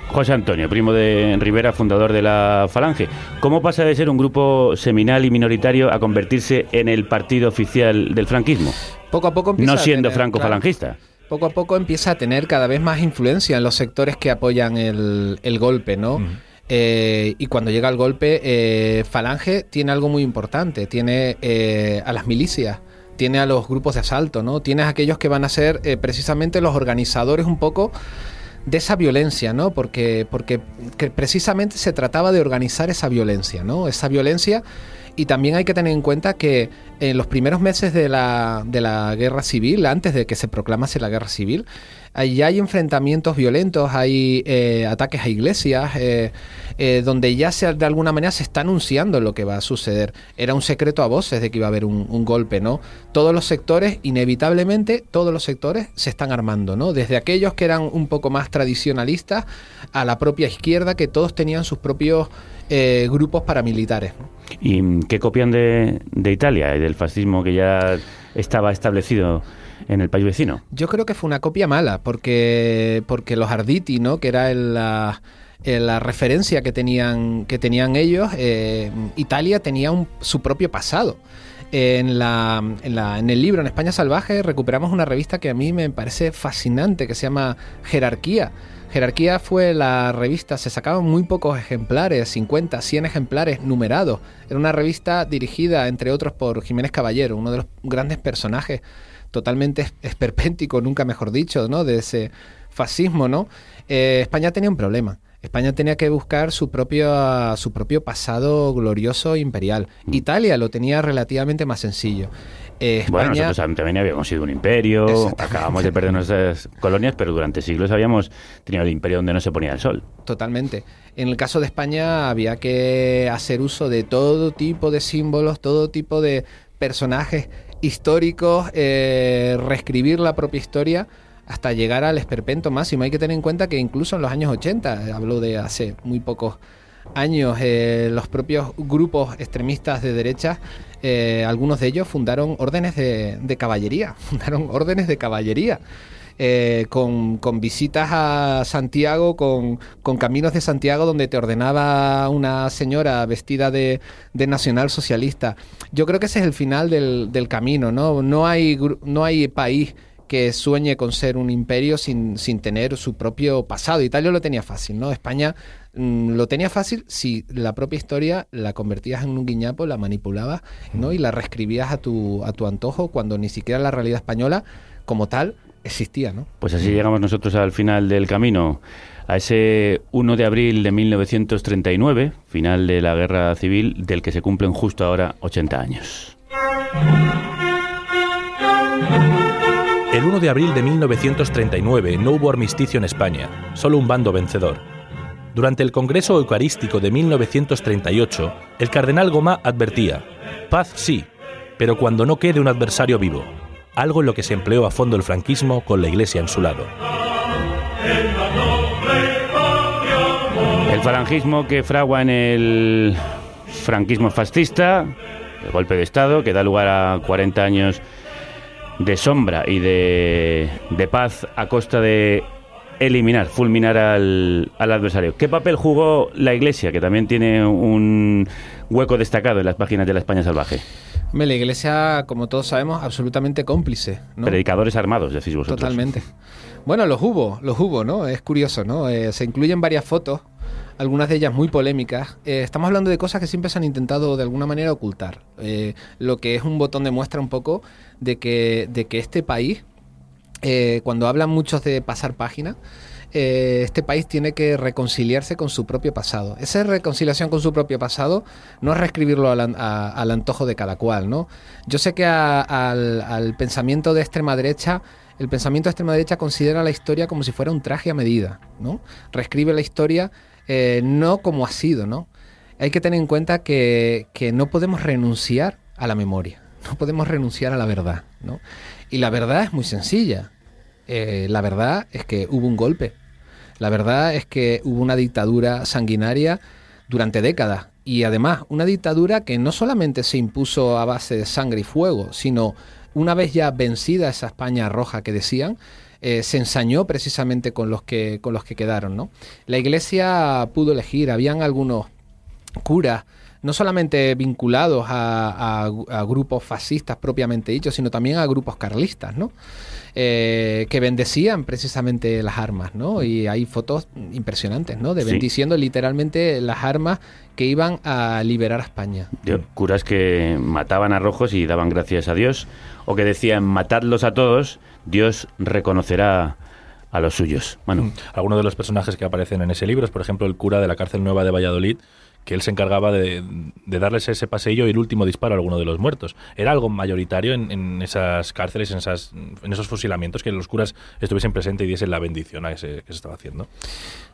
Speaker 2: José Antonio, primo de Rivera, fundador de la Falange. ¿Cómo pasa de ser un grupo seminal y minoritario a convertirse en el partido oficial del franquismo?
Speaker 6: Poco a poco empieza
Speaker 2: No
Speaker 6: a
Speaker 2: siendo
Speaker 6: tener,
Speaker 2: franco-falangista.
Speaker 6: claro, poco a poco empieza a tener cada vez más influencia en los sectores que apoyan el, el golpe, ¿no? Eh, y cuando llega el golpe, eh, Falange tiene algo muy importante, tiene eh, a las milicias, tiene a los grupos de asalto, ¿no? Tiene a aquellos que van a ser precisamente los organizadores un poco de esa violencia, ¿no? Porque, porque que precisamente se trataba de organizar esa violencia, ¿no? Esa violencia y también hay que tener en cuenta que en los primeros meses de la, de la guerra civil, antes de que se proclamase la guerra civil, ahí hay enfrentamientos violentos, hay eh, ataques a iglesias, eh, eh, donde ya se, de alguna manera se está anunciando lo que va a suceder. Era un secreto a voces de que iba a haber un, un golpe, ¿no? Todos los sectores, inevitablemente, todos los sectores se están armando, ¿no? Desde aquellos que eran un poco más tradicionalistas a la propia izquierda, que todos tenían sus propios eh, grupos paramilitares.
Speaker 2: ¿Y qué copian de, de Italia y del fascismo que ya estaba establecido en el país vecino?
Speaker 6: Yo creo que fue una copia mala, porque, porque los Arditi, ¿no? que era el, la, la referencia que tenían, que tenían ellos, eh, Italia tenía un- su propio pasado. En, la, en, la- en el libro, en España Salvaje, recuperamos una revista que a mí me parece fascinante, que se llama Jerarquía. Jerarquía fue la revista, se sacaban muy pocos ejemplares, 50, 100 ejemplares numerados. Era una revista dirigida, entre otros, por Jiménez Caballero, uno de los grandes personajes totalmente es- esperpéntico, nunca mejor dicho, ¿no? De ese fascismo, ¿no? Eh, España tenía un problema. España tenía que buscar su propio, su propio pasado glorioso imperial. Italia lo tenía relativamente más sencillo. Eh,
Speaker 2: Bueno, nosotros también habíamos sido un imperio, acabamos de perder nuestras colonias, pero durante siglos habíamos tenido el imperio donde no se ponía el sol.
Speaker 6: Totalmente. En el caso de España había que hacer uso de todo tipo de símbolos, todo tipo de personajes históricos, eh, reescribir la propia historia hasta llegar al esperpento máximo. Hay que tener en cuenta que incluso en los años 80, eh, hablo de hace muy pocos años, eh, los propios grupos extremistas de derecha, eh, algunos de ellos fundaron órdenes de, caballería, fundaron órdenes de caballería. eh, con, visitas a Santiago, con, caminos de Santiago donde te ordenaba una señora vestida de, de nacional socialista. Yo creo que ese es el final del, del camino, ¿no? No hay, no hay país que sueñe con ser un imperio sin, sin tener su propio pasado. Italia lo tenía fácil, ¿no? España lo tenía fácil si la propia historia la convertías en un guiñapo, la manipulabas, ¿no? Y la reescribías a tu, a tu antojo cuando ni siquiera la realidad española como tal existía, ¿no?
Speaker 2: Pues así llegamos nosotros al final del camino, a ese 1 de abril de 1939, final de la guerra civil, del que se cumplen justo ahora 80 años.
Speaker 1: El 1 de abril de 1939 no hubo armisticio en España, solo un bando vencedor. Durante el Congreso Eucarístico de 1938, el cardenal Gomá advertía, paz sí, pero cuando no quede un adversario vivo, algo en lo que se empleó a fondo el franquismo con la Iglesia en su lado.
Speaker 2: El falangismo que fragua en el franquismo fascista, el golpe de Estado, que da lugar a 40 años de sombra y de, de paz a costa de eliminar, fulminar al, al adversario. ¿Qué papel jugó la Iglesia, que también tiene un hueco destacado en las páginas de la España salvaje?
Speaker 6: Hombre, la iglesia, como todos sabemos, absolutamente cómplice. ¿no?
Speaker 2: Predicadores armados, decís vosotros.
Speaker 6: Totalmente. Bueno, los hubo, los hubo, ¿no? Es curioso, ¿no? Eh, se incluyen varias fotos, algunas de ellas muy polémicas. Eh, estamos hablando de cosas que siempre se han intentado de alguna manera ocultar. Eh, lo que es un botón de muestra un poco de que, de que este país, eh, cuando hablan muchos de pasar página, eh, este país tiene que reconciliarse con su propio pasado. Esa reconciliación con su propio pasado no es reescribirlo al, al antojo de cada cual, ¿no? Yo sé que al, al pensamiento de extrema derecha, el pensamiento de extrema derecha considera la historia como si fuera un traje a medida, ¿no? Reescribe la historia eh, no como ha sido, ¿no? Hay que tener en cuenta que, que no podemos renunciar a la memoria, no podemos renunciar a la verdad, ¿no? Y la verdad es muy sencilla. Eh, la verdad es que hubo un golpe. La verdad es que hubo una dictadura sanguinaria durante décadas. Y además, una dictadura que no solamente se impuso a base de sangre y fuego, sino una vez ya vencida esa España roja que decían, eh, se ensañó precisamente con los que, con los que quedaron. ¿no? La iglesia pudo elegir, habían algunos curas, no solamente vinculados a, a- a grupos fascistas propiamente dichos, sino también a grupos carlistas, ¿no? Eh, que bendecían precisamente las armas, ¿no? Y hay fotos impresionantes, ¿no? De
Speaker 2: Sí.
Speaker 6: bendiciendo literalmente las armas que iban a liberar a España.
Speaker 2: Yo- curas que mataban a rojos y daban gracias a Dios, o que decían, matadlos a todos, Dios reconocerá a los suyos. Bueno,
Speaker 1: Algunos de los personajes que aparecen en ese libro es, por ejemplo, el cura de la cárcel nueva de Valladolid, que él se encargaba de, darles ese paseillo y el último disparo a alguno de los muertos. Era algo mayoritario en, esas cárceles, en, esas, en esos fusilamientos, que los curas estuviesen presentes y diesen la bendición a ese que se estaba haciendo.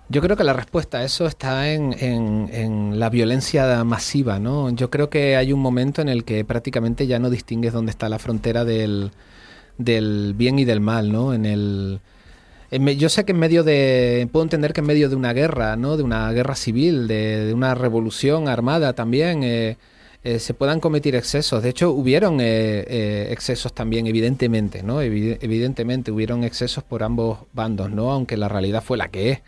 Speaker 6: Yo creo que la respuesta a eso está en, en- en la violencia masiva, ¿no? Yo creo que hay un momento en el que prácticamente ya no distingues dónde está la frontera del, del bien y del mal, ¿no? En el yo sé que en medio de puedo entender que en medio de una guerra, ¿no? De una guerra civil, de, una revolución armada también. eh, eh, se puedan cometer excesos. De hecho, hubieron eh, eh, excesos también, evidentemente, ¿no? Evi- evidentemente hubieron excesos por ambos bandos, ¿no? Aunque la realidad fue la que es.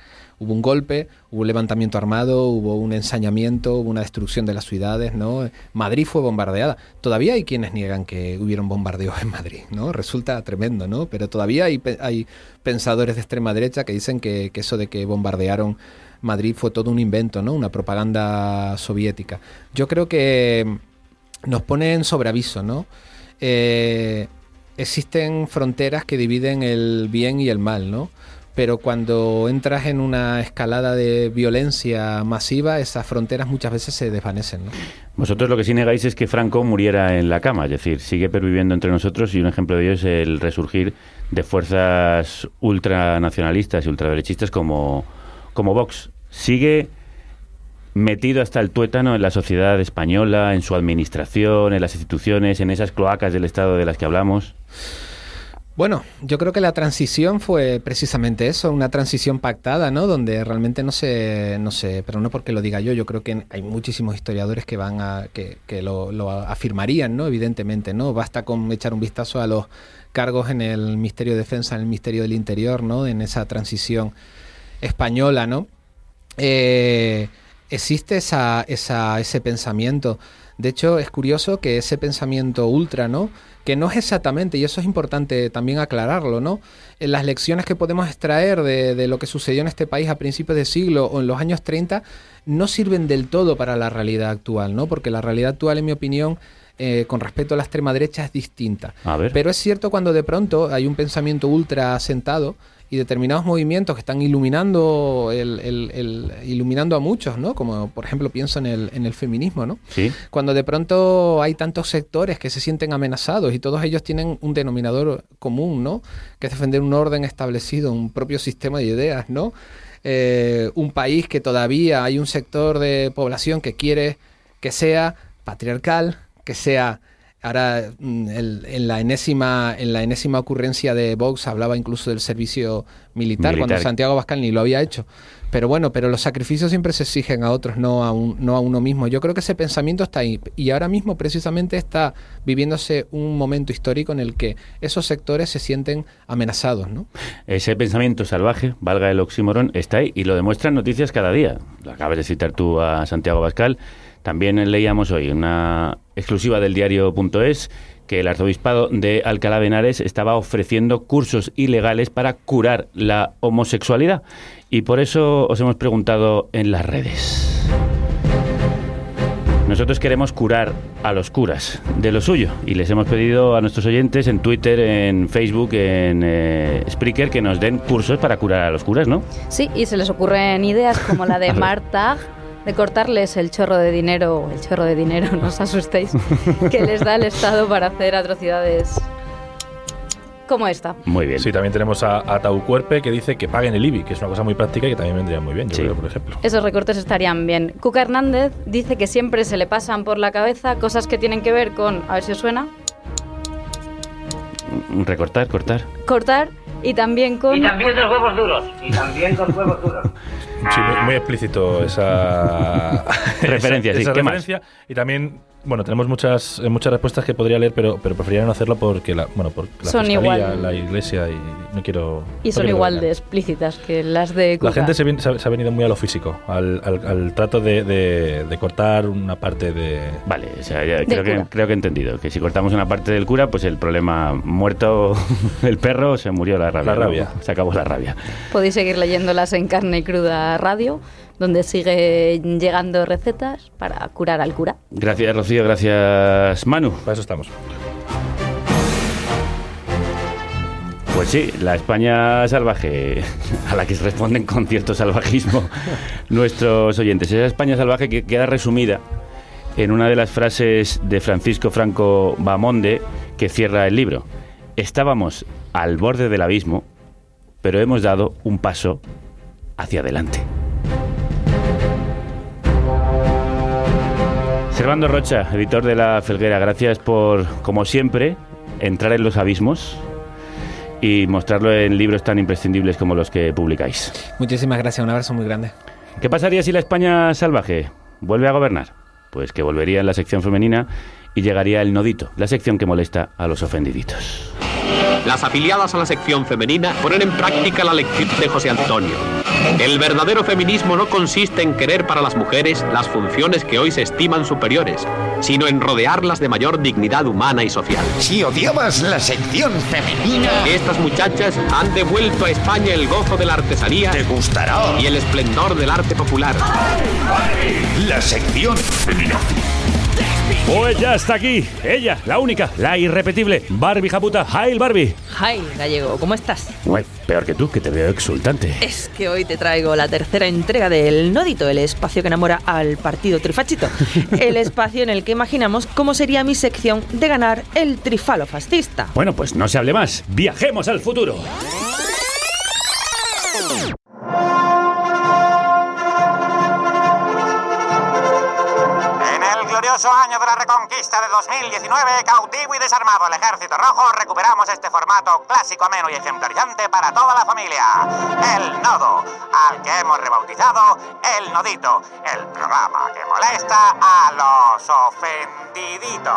Speaker 6: Hubo un golpe, hubo un levantamiento armado, hubo un ensañamiento, hubo una destrucción de las ciudades, ¿no? Madrid fue bombardeada. Todavía hay quienes niegan que hubieron bombardeos en Madrid, ¿no? Resulta tremendo, ¿no? Pero todavía hay, pe- hay pensadores de extrema derecha que dicen que, que eso de que bombardearon Madrid fue todo un invento, ¿no? Una propaganda soviética. Yo creo que nos pone en sobreaviso, ¿no? Eh, existen fronteras que dividen el bien y el mal, ¿no? Pero cuando entras en una escalada de violencia masiva, esas fronteras muchas veces se desvanecen, ¿no?
Speaker 2: vosotros lo que sí negáis es que Franco muriera en la cama, es decir, sigue perviviendo entre nosotros y un ejemplo de ello es el resurgir de fuerzas ultranacionalistas y ultraderechistas como, como Vox. Sigue metido hasta el tuétano en la sociedad española, en su administración, en las instituciones, en esas cloacas del Estado de las que hablamos.
Speaker 6: Bueno, yo creo que la transición fue precisamente eso, una transición pactada, ¿no? Donde realmente no se, no sé, pero no porque lo diga yo, yo creo que hay muchísimos historiadores que van a, que, lo afirmarían, ¿no? Evidentemente, ¿no? Basta con echar un vistazo a los cargos en el Ministerio de Defensa, en el Ministerio del Interior, ¿no? En esa transición española, ¿no? Eh, existe esa, esa, ese pensamiento. De hecho, es curioso que ese pensamiento ultra, ¿no? Que no es exactamente, y eso es importante también aclararlo, ¿no? En las lecciones que podemos extraer de, de lo que sucedió en este país a principios de siglo o en los años 30 no sirven del todo para la realidad actual, ¿no? Porque la realidad actual, en mi opinión, eh, con respecto a la extrema derecha es distinta.
Speaker 2: A ver.
Speaker 6: Pero es cierto cuando de pronto hay un pensamiento ultra asentado y determinados movimientos que están iluminando el, el- el- iluminando a muchos, ¿no? Como por ejemplo pienso en el, en el feminismo, ¿no?
Speaker 2: Sí.
Speaker 6: Cuando de pronto hay tantos sectores que se sienten amenazados y todos ellos tienen un denominador común, ¿no? Que es defender un orden establecido, un propio sistema de ideas, ¿no? Eh, un país que todavía hay un sector de población que quiere que sea patriarcal, que sea ahora mm, el- en la enésima en la enésima ocurrencia de Vox hablaba incluso del servicio militar, cuando. Santiago Bascal ni lo había hecho. Pero bueno, pero los sacrificios siempre se exigen a otros, no a, un- no a uno mismo. Yo creo que ese pensamiento está ahí. Y ahora mismo precisamente está viviéndose un momento histórico en el que esos sectores se sienten amenazados, ¿no?
Speaker 2: Ese pensamiento salvaje, valga el oxímoron, está ahí y lo demuestran noticias cada día. Lo acabas de citar tú a Santiago Bascal. También leíamos hoy una exclusiva del diario.es que el arzobispado de Alcalá de Henares estaba ofreciendo cursos ilegales para curar la homosexualidad. Y por eso os hemos preguntado en las redes. nosotros queremos curar a los curas de lo suyo y les hemos pedido a nuestros oyentes en Twitter, en Facebook, en eh, Spreaker que nos den cursos para curar a los curas, ¿no?
Speaker 8: Sí, y se les ocurren ideas como la de Marta de cortarles el chorro de dinero, el chorro de dinero, no os asustéis, que les da el Estado para hacer atrocidades como esta.
Speaker 2: Muy bien.
Speaker 1: Sí, también tenemos a, a Taucuerpe que dice que paguen el IBI, que es una cosa muy práctica y que también vendría muy bien, yo
Speaker 2: Sí.
Speaker 1: creo, por ejemplo.
Speaker 8: Esos recortes estarían bien. Cuca Hernández dice que siempre se le pasan por la cabeza cosas que tienen que ver con, a ver si os suena,
Speaker 2: Recortar, cortar.
Speaker 8: cortar y también con...
Speaker 5: Y también dos huevos duros. Y también dos huevos duros.
Speaker 1: Sí, muy, muy explícito esa
Speaker 2: Referencia,
Speaker 1: esa,
Speaker 2: sí.
Speaker 1: esa
Speaker 2: ¿Qué más?
Speaker 1: referencia. Y también, bueno, tenemos muchas eh, muchas respuestas que podría leer, pero, pero preferiría no hacerlo porque la, bueno, por la
Speaker 8: Son
Speaker 1: fiscalía,
Speaker 8: igual.
Speaker 1: la iglesia y no quiero.
Speaker 8: Y
Speaker 1: no
Speaker 8: son
Speaker 1: quiero
Speaker 8: igual
Speaker 1: dañar.
Speaker 8: de explícitas que las de Cuca.
Speaker 1: La gente se, ha, se ha venido muy a lo físico, al, al- al trato de, de- de cortar una parte de.
Speaker 2: Vale, o sea, ya creo, que, creo que he entendido. Que si cortamos una parte del cura, pues el problema muerto el perro, se murió la rabia.
Speaker 1: La
Speaker 2: ¿no?
Speaker 1: rabia.
Speaker 2: Se acabó la rabia.
Speaker 8: Podéis seguir leyéndolas en Carne Cruda Radio, donde sigue llegando recetas para curar al cura.
Speaker 2: Gracias, Rocío. Gracias, Manu.
Speaker 1: Para eso estamos.
Speaker 2: Pues sí, la España salvaje, a la que se responden con cierto salvajismo nuestros oyentes. Esa España salvaje que queda resumida en una de las frases de Francisco Franco Bamonde que cierra el libro. Estábamos al borde del abismo, pero hemos dado un paso hacia adelante. Servando Rocha, editor de La Felguera, gracias por, como siempre, entrar en los abismos y mostrarlo en libros tan imprescindibles como los que publicáis.
Speaker 6: Muchísimas gracias, un abrazo muy grande.
Speaker 2: ¿Qué pasaría si la España salvaje vuelve a gobernar? Pues que volvería en la sección femenina y llegaría el nodito, la sección que molesta a los ofendiditos.
Speaker 9: Las afiliadas a la sección femenina ponen en práctica la lección de José Antonio. El verdadero feminismo no consiste en querer para las mujeres las funciones que hoy se estiman superiores, sino en rodearlas de mayor dignidad humana y social.
Speaker 10: Si odiabas la sección femenina,
Speaker 9: Estas muchachas han devuelto a España el gozo de la artesanía
Speaker 10: te gustará
Speaker 9: y el esplendor del arte popular.
Speaker 10: la sección femenina.
Speaker 2: Pues ya está aquí, ella, la única, la irrepetible, Barbie Japuta. Hail Barbie.
Speaker 11: Hi, gallego, ¿cómo estás?
Speaker 2: Bueno, peor que tú, que te veo exultante.
Speaker 11: Es que hoy te traigo la tercera entrega del Nodito, el espacio que enamora al partido trifachito. El espacio en el que imaginamos cómo sería mi sección de ganar el trifalo fascista.
Speaker 2: Bueno, pues no se hable más, viajemos al futuro.
Speaker 12: Glorioso año de la Reconquista de 2019, cautivo y desarmado el Ejército Rojo, recuperamos este formato clásico, ameno y ejemplarizante para toda la familia. El Nodo, al que hemos rebautizado El Nodito, el programa que molesta a los ofendiditos.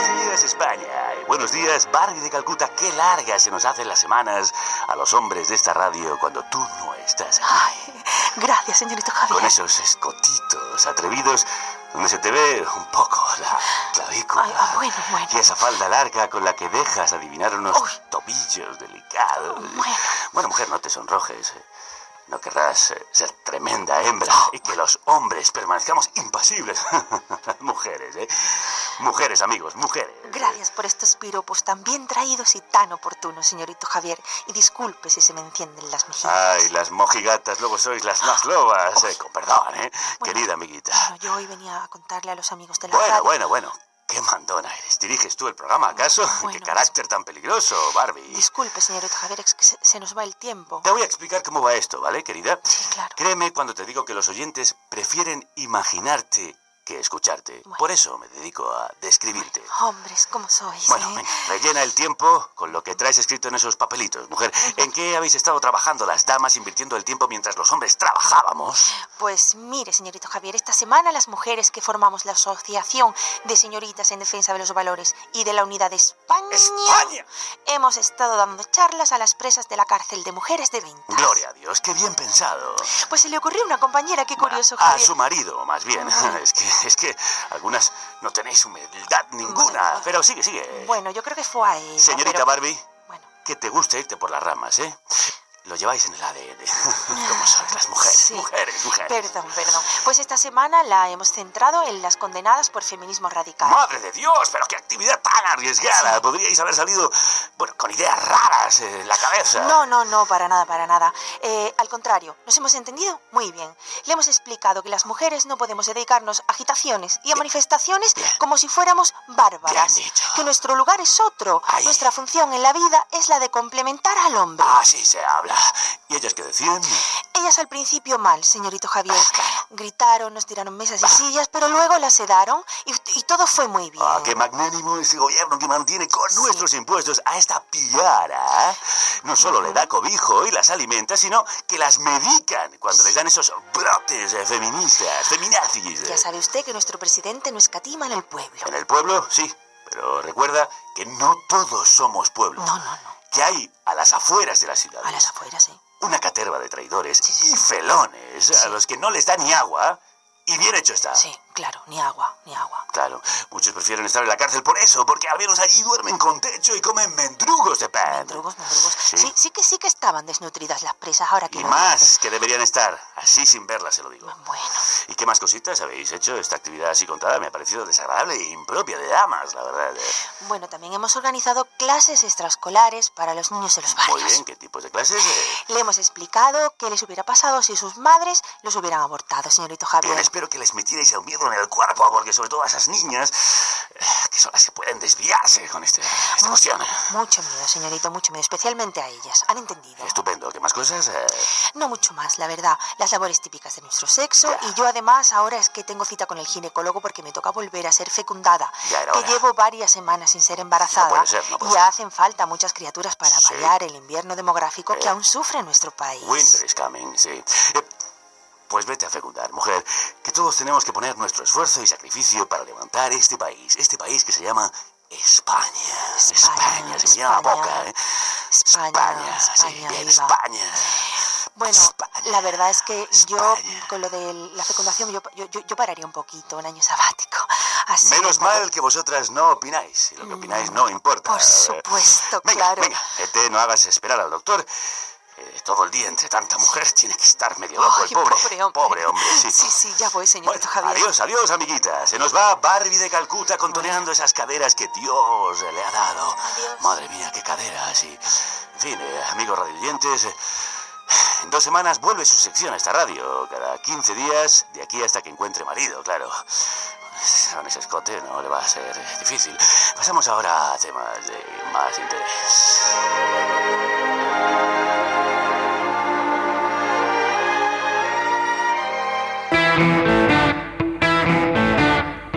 Speaker 13: Buenos días España y buenos días Barbie de Calcuta. Qué largas se nos hacen las semanas a los hombres de esta radio cuando tú no estás aquí.
Speaker 14: Gracias, señorito Javier.
Speaker 13: Con esos escotitos atrevidos donde se te ve un poco la clavícula.
Speaker 14: Ay, ah, bueno, bueno.
Speaker 13: Y esa falda larga con la que dejas adivinar unos tobillos delicados. Bueno. mujer, no te sonrojes. No querrás eh, ser tremenda hembra y que los hombres permanezcamos impasibles. mujeres, ¿eh? Mujeres, amigos, mujeres.
Speaker 14: Gracias por estos piropos tan bien traídos y tan oportunos, señorito Javier. Y disculpe si se me encienden las mejillas.
Speaker 13: Ay, las mojigatas, luego sois las más lobas. eh, con perdón, ¿eh? Querida amiguita.
Speaker 14: Bueno, yo hoy venía a contarle a los amigos de la
Speaker 13: Bueno,
Speaker 14: radio.
Speaker 13: bueno, bueno. ¿Qué mandona eres? ¿Diriges tú el programa, acaso? ¿Qué carácter tan peligroso, Barbie?
Speaker 14: Disculpe, señorito Javier, es que se, se nos va el tiempo.
Speaker 13: Te voy a explicar cómo va esto, ¿vale, querida?
Speaker 14: Sí, claro.
Speaker 13: Créeme cuando te digo que los oyentes prefieren imaginarte que escucharte. Por eso me dedico a describirte.
Speaker 14: Hombres, ¿cómo sois?
Speaker 13: Bueno,
Speaker 14: eh?
Speaker 13: rellena el tiempo con lo que traes escrito en esos papelitos, mujer. ¿En qué habéis estado trabajando las damas invirtiendo el tiempo mientras los hombres trabajábamos?
Speaker 14: Pues mire, señorito Javier, esta semana las mujeres que formamos la Asociación de Señoritas en Defensa de los Valores y de la Unidad de España, hemos estado dando charlas a las presas de la cárcel de mujeres de 20.
Speaker 13: Gloria a Dios, qué bien pensado.
Speaker 14: Pues se le ocurrió a una compañera, qué curioso,
Speaker 13: A
Speaker 14: Javier.
Speaker 13: su marido, más bien. Es que, es que algunas no tenéis humildad ninguna. Pero sigue, sigue.
Speaker 14: Bueno, yo creo que fue a ella.
Speaker 13: Señorita
Speaker 14: pero-
Speaker 13: Barbie, que te gusta irte por las ramas, ¿eh? Lo lleváis en el ADN. Como sois las mujeres,
Speaker 14: Sí.
Speaker 13: mujeres, mujeres.
Speaker 14: Perdón, perdón. Pues esta semana la hemos centrado en las condenadas por feminismo radical.
Speaker 13: ¡Madre de Dios! ¡Pero qué actividad tan arriesgada! Podríais haber salido, bueno, con ideas raras en la cabeza.
Speaker 14: No, no, no, para nada, para nada. Eh, al contrario, ¿nos hemos entendido? Muy bien. Le hemos explicado que las mujeres no podemos dedicarnos a agitaciones y a manifestaciones como si fuéramos bárbaras. Que nuestro lugar es otro. Nuestra función en la vida es la de complementar al hombre.
Speaker 13: Así se habla. ¿Y ellas qué decían?
Speaker 14: Ellas al principio mal, señorito Javier. Gritaron, nos tiraron mesas y sillas, pero luego las sedaron y, y todo fue muy bien.
Speaker 13: Ah, qué magnánimo ese gobierno que mantiene con nuestros impuestos a esta piara. No solo le da cobijo y las alimenta, sino que las medican cuando les dan esos brotes feministas, feminazis.
Speaker 14: Ya sabe usted que nuestro presidente no escatima en el pueblo.
Speaker 13: En el pueblo, sí, pero recuerda que no todos somos pueblo.
Speaker 14: No, no, no.
Speaker 13: Que hay a las afueras de la ciudad.
Speaker 14: A las afueras, sí.
Speaker 13: Una caterva de traidores y felones a los que no les da ni agua y bien hecho está.
Speaker 14: Sí, claro, ni agua, ni agua.
Speaker 13: Claro, muchos prefieren estar en la cárcel por eso, porque al menos allí duermen con techo y comen mendrugos de pan.
Speaker 14: Mendrugos, mendrugos.
Speaker 13: Sí.
Speaker 14: Sí, sí que sí que estaban desnutridas las presas, ahora que
Speaker 13: Y más que deberían estar, así sin verlas se lo digo.
Speaker 14: Bueno.
Speaker 13: ¿Y qué más cositas habéis hecho? Esta actividad así contada me ha parecido desagradable e impropia de damas, la verdad. eh.
Speaker 14: Bueno, también hemos organizado clases extraescolares para los niños de los
Speaker 13: Muy
Speaker 14: barrios.
Speaker 13: bien, ¿qué tipos de clases? Eh,
Speaker 14: Le hemos explicado qué les hubiera pasado si sus madres los hubieran abortado, señorito Javier.
Speaker 13: Espero que les metierais el miedo en el cuerpo, porque sobre todo a esas niñas, eh, que son las que pueden desviarse con este, esta cuestión.
Speaker 14: Mucho miedo, señorito, mucho miedo, especialmente a ellas. ¿Han entendido?
Speaker 13: Estupendo, ¿qué más cosas? Eh,
Speaker 14: No mucho más, la verdad. Las labores típicas de nuestro sexo y yo además ahora es que tengo cita con el ginecólogo porque me toca volver a ser fecundada.
Speaker 13: Ya era
Speaker 14: que
Speaker 13: hora.
Speaker 14: llevo varias semanas sin ser embarazada
Speaker 13: No puede ser, no puede
Speaker 14: y
Speaker 13: ser.
Speaker 14: hacen falta muchas criaturas para paliar el invierno demográfico que
Speaker 13: Eh.
Speaker 14: aún sufre nuestro país.
Speaker 13: Winter is coming, sí. Eh, Pues vete a fecundar, mujer, que todos tenemos que poner nuestro esfuerzo y sacrificio para levantar este país, este país que se llama España. España, se me llena la boca, ¿eh?
Speaker 14: España,
Speaker 13: sí,
Speaker 14: España,
Speaker 13: bien,
Speaker 14: viva.
Speaker 13: España.
Speaker 14: Bueno, la verdad es que yo con lo de la fecundación yo, yo, yo- pararía un poquito, un año sabático. Así.
Speaker 13: Menos mal que vosotras no opináis, y lo que opináis no importa.
Speaker 14: Por supuesto,
Speaker 13: venga,
Speaker 14: claro.
Speaker 13: Venga, vete, no hagas esperar al doctor. Eh, todo el día entre tanta mujer tiene que estar medio loco el pobre.
Speaker 14: pobre hombre.
Speaker 13: Pobre hombre, sí.
Speaker 14: Sí, sí, ya voy, señorito Javier.
Speaker 13: Adiós, adiós, amiguita. Se nos va Barbie de Calcuta contoneando esas caderas que Dios le ha dado. Madre mía, qué caderas. Y, en fin, eh, amigos radioyentes, eh, en dos semanas vuelve su sección a esta radio. Cada 15 días, de aquí hasta que encuentre marido, claro. Con ese escote no le va a ser difícil. Pasamos ahora a temas de más interés.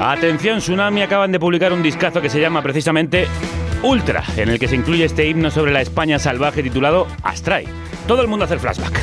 Speaker 2: Atención, Tsunami acaban de publicar un discazo que se llama precisamente Ultra, en el que se incluye este himno sobre la España salvaje titulado Astray. Todo el mundo hace el flashback.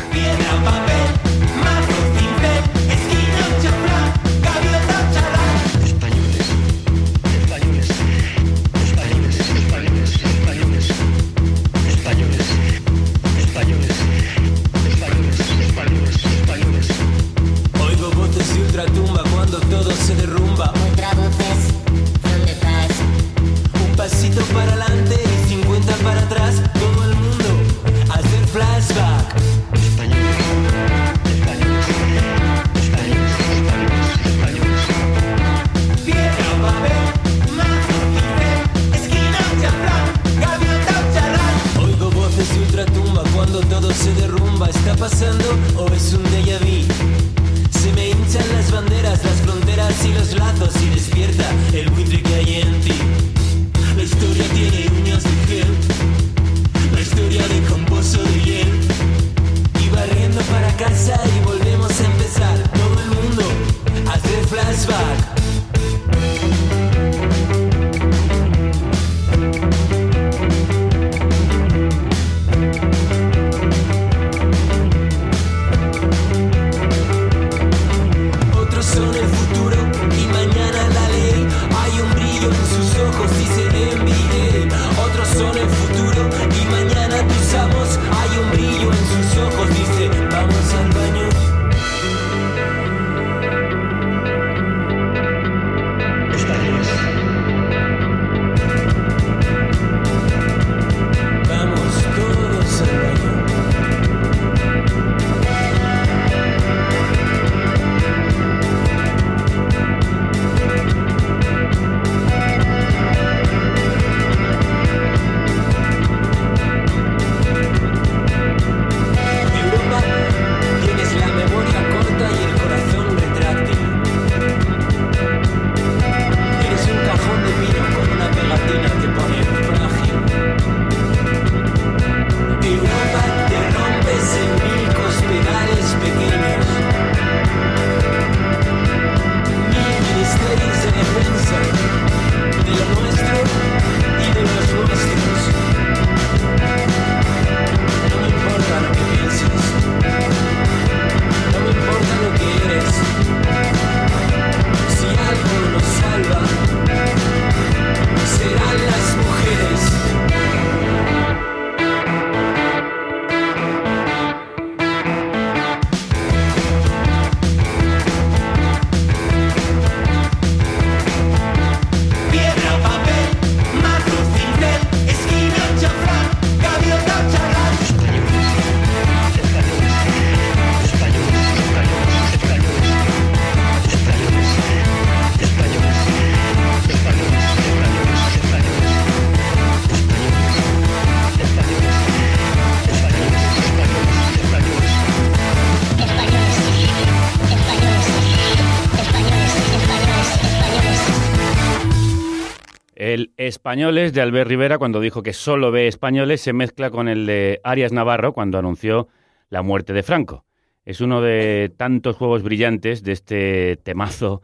Speaker 2: Españoles de Albert Rivera, cuando dijo que solo ve españoles, se mezcla con el de Arias Navarro, cuando anunció la muerte de Franco. Es uno de tantos juegos brillantes de este temazo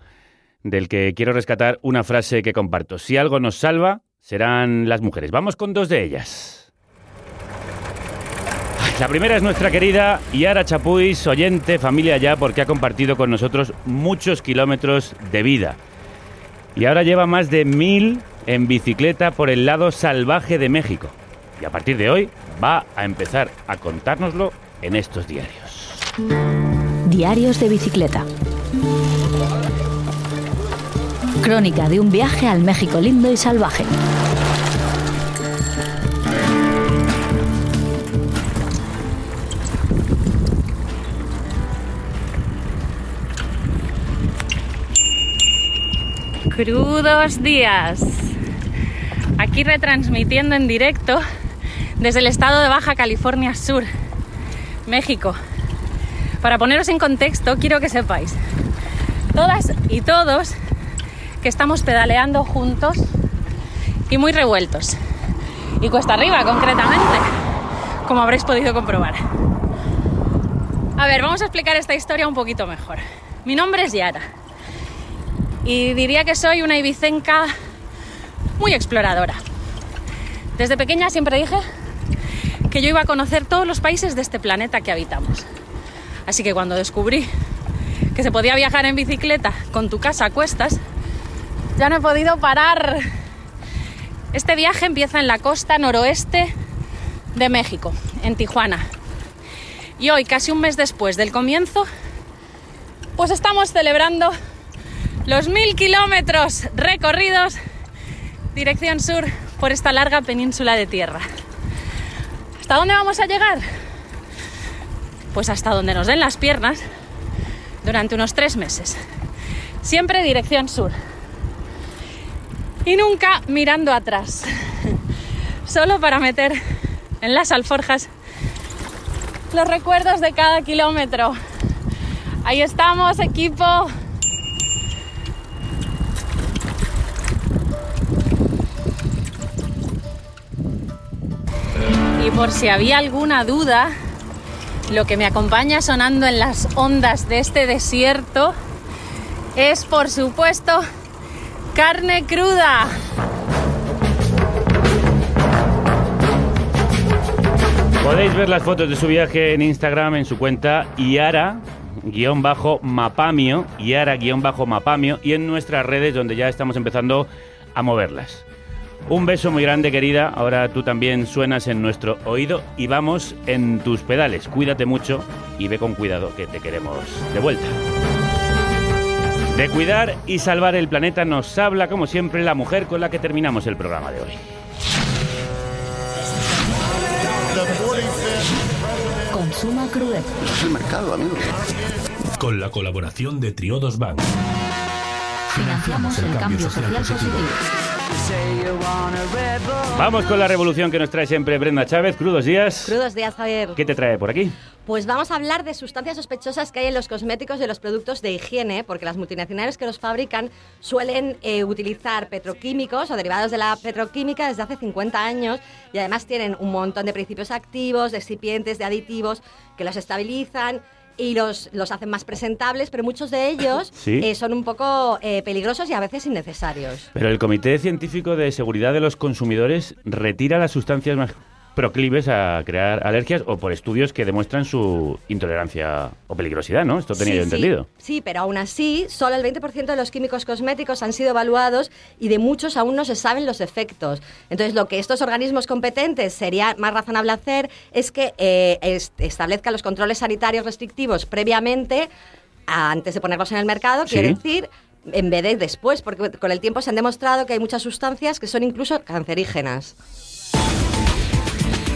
Speaker 2: del que quiero rescatar una frase que comparto. Si algo nos salva, serán las mujeres. Vamos con dos de ellas. La primera es nuestra querida Yara Chapuis, oyente, familia ya, porque ha compartido con nosotros muchos kilómetros de vida. Y ahora lleva más de mil en bicicleta por el lado salvaje de México. Y a partir de hoy va a empezar a contárnoslo en estos diarios.
Speaker 15: Diarios de bicicleta. Crónica de un viaje al México lindo y salvaje.
Speaker 16: Crudos días. Aquí retransmitiendo en directo desde el estado de Baja California Sur, México. Para poneros en contexto, quiero que sepáis, todas y todos, que estamos pedaleando juntos y muy revueltos. Y cuesta arriba, concretamente, como habréis podido comprobar. A ver, vamos a explicar esta historia un poquito mejor. Mi nombre es Yara y diría que soy una ibicenca muy exploradora. Desde pequeña siempre dije que yo iba a conocer todos los países de este planeta que habitamos. Así que cuando descubrí que se podía viajar en bicicleta con tu casa a cuestas, ya no he podido parar. Este viaje empieza en la costa noroeste de México, en Tijuana. Y hoy, casi un mes después del comienzo, pues estamos celebrando los mil kilómetros recorridos dirección sur por esta larga península de tierra. ¿Hasta dónde vamos a llegar? Pues hasta donde nos den las piernas durante unos tres meses. Siempre dirección sur. Y nunca mirando atrás. Solo para meter en las alforjas los recuerdos de cada kilómetro. Ahí estamos, equipo. Y por si había alguna duda, lo que me acompaña sonando en las ondas de este desierto es, por supuesto, carne cruda.
Speaker 2: Podéis ver las fotos de su viaje en Instagram en su cuenta Iara guion bajo mapamio, Iara guion bajo mapamio y en nuestras redes donde ya estamos empezando a moverlas. Un beso muy grande querida, ahora tú también suenas en nuestro oído y vamos en tus pedales. Cuídate mucho y ve con cuidado que te queremos de vuelta. De cuidar y salvar el planeta nos habla como siempre la mujer con la que terminamos el programa de hoy.
Speaker 15: Consuma crudeza.
Speaker 17: Es el mercado, amigo.
Speaker 1: Con la colaboración de Triodos Bank.
Speaker 15: Financiamos el cambio social positivo.
Speaker 2: Vamos con la revolución que nos trae siempre Brenda Chávez. Crudos días.
Speaker 18: Crudos días, Javier.
Speaker 2: ¿Qué te trae por aquí?
Speaker 18: Pues vamos a hablar de sustancias sospechosas que hay en los cosméticos y en los productos de higiene, porque las multinacionales que los fabrican suelen eh, utilizar petroquímicos o derivados de la petroquímica desde hace 50 años y además tienen un montón de principios activos, de excipientes, de aditivos que los estabilizan y los, los hacen más presentables, pero muchos de ellos
Speaker 2: Sí.
Speaker 18: eh, son un poco eh, peligrosos y a veces innecesarios.
Speaker 2: Pero el Comité Científico de Seguridad de los Consumidores retira las sustancias más proclives a crear alergias o por estudios que demuestran su intolerancia o peligrosidad, ¿no? Esto tenía
Speaker 18: Sí,
Speaker 2: yo
Speaker 18: sí,
Speaker 2: entendido.
Speaker 18: Sí, pero aún así, solo el 20% de los químicos cosméticos han sido evaluados y de muchos aún no se saben los efectos. Entonces, lo que estos organismos competentes sería más razonable hacer es que eh, est- establezcan los controles sanitarios restrictivos previamente, antes de ponerlos en el mercado,
Speaker 2: Sí.
Speaker 18: quiere decir en vez de después, porque con el tiempo se han demostrado que hay muchas sustancias que son incluso cancerígenas.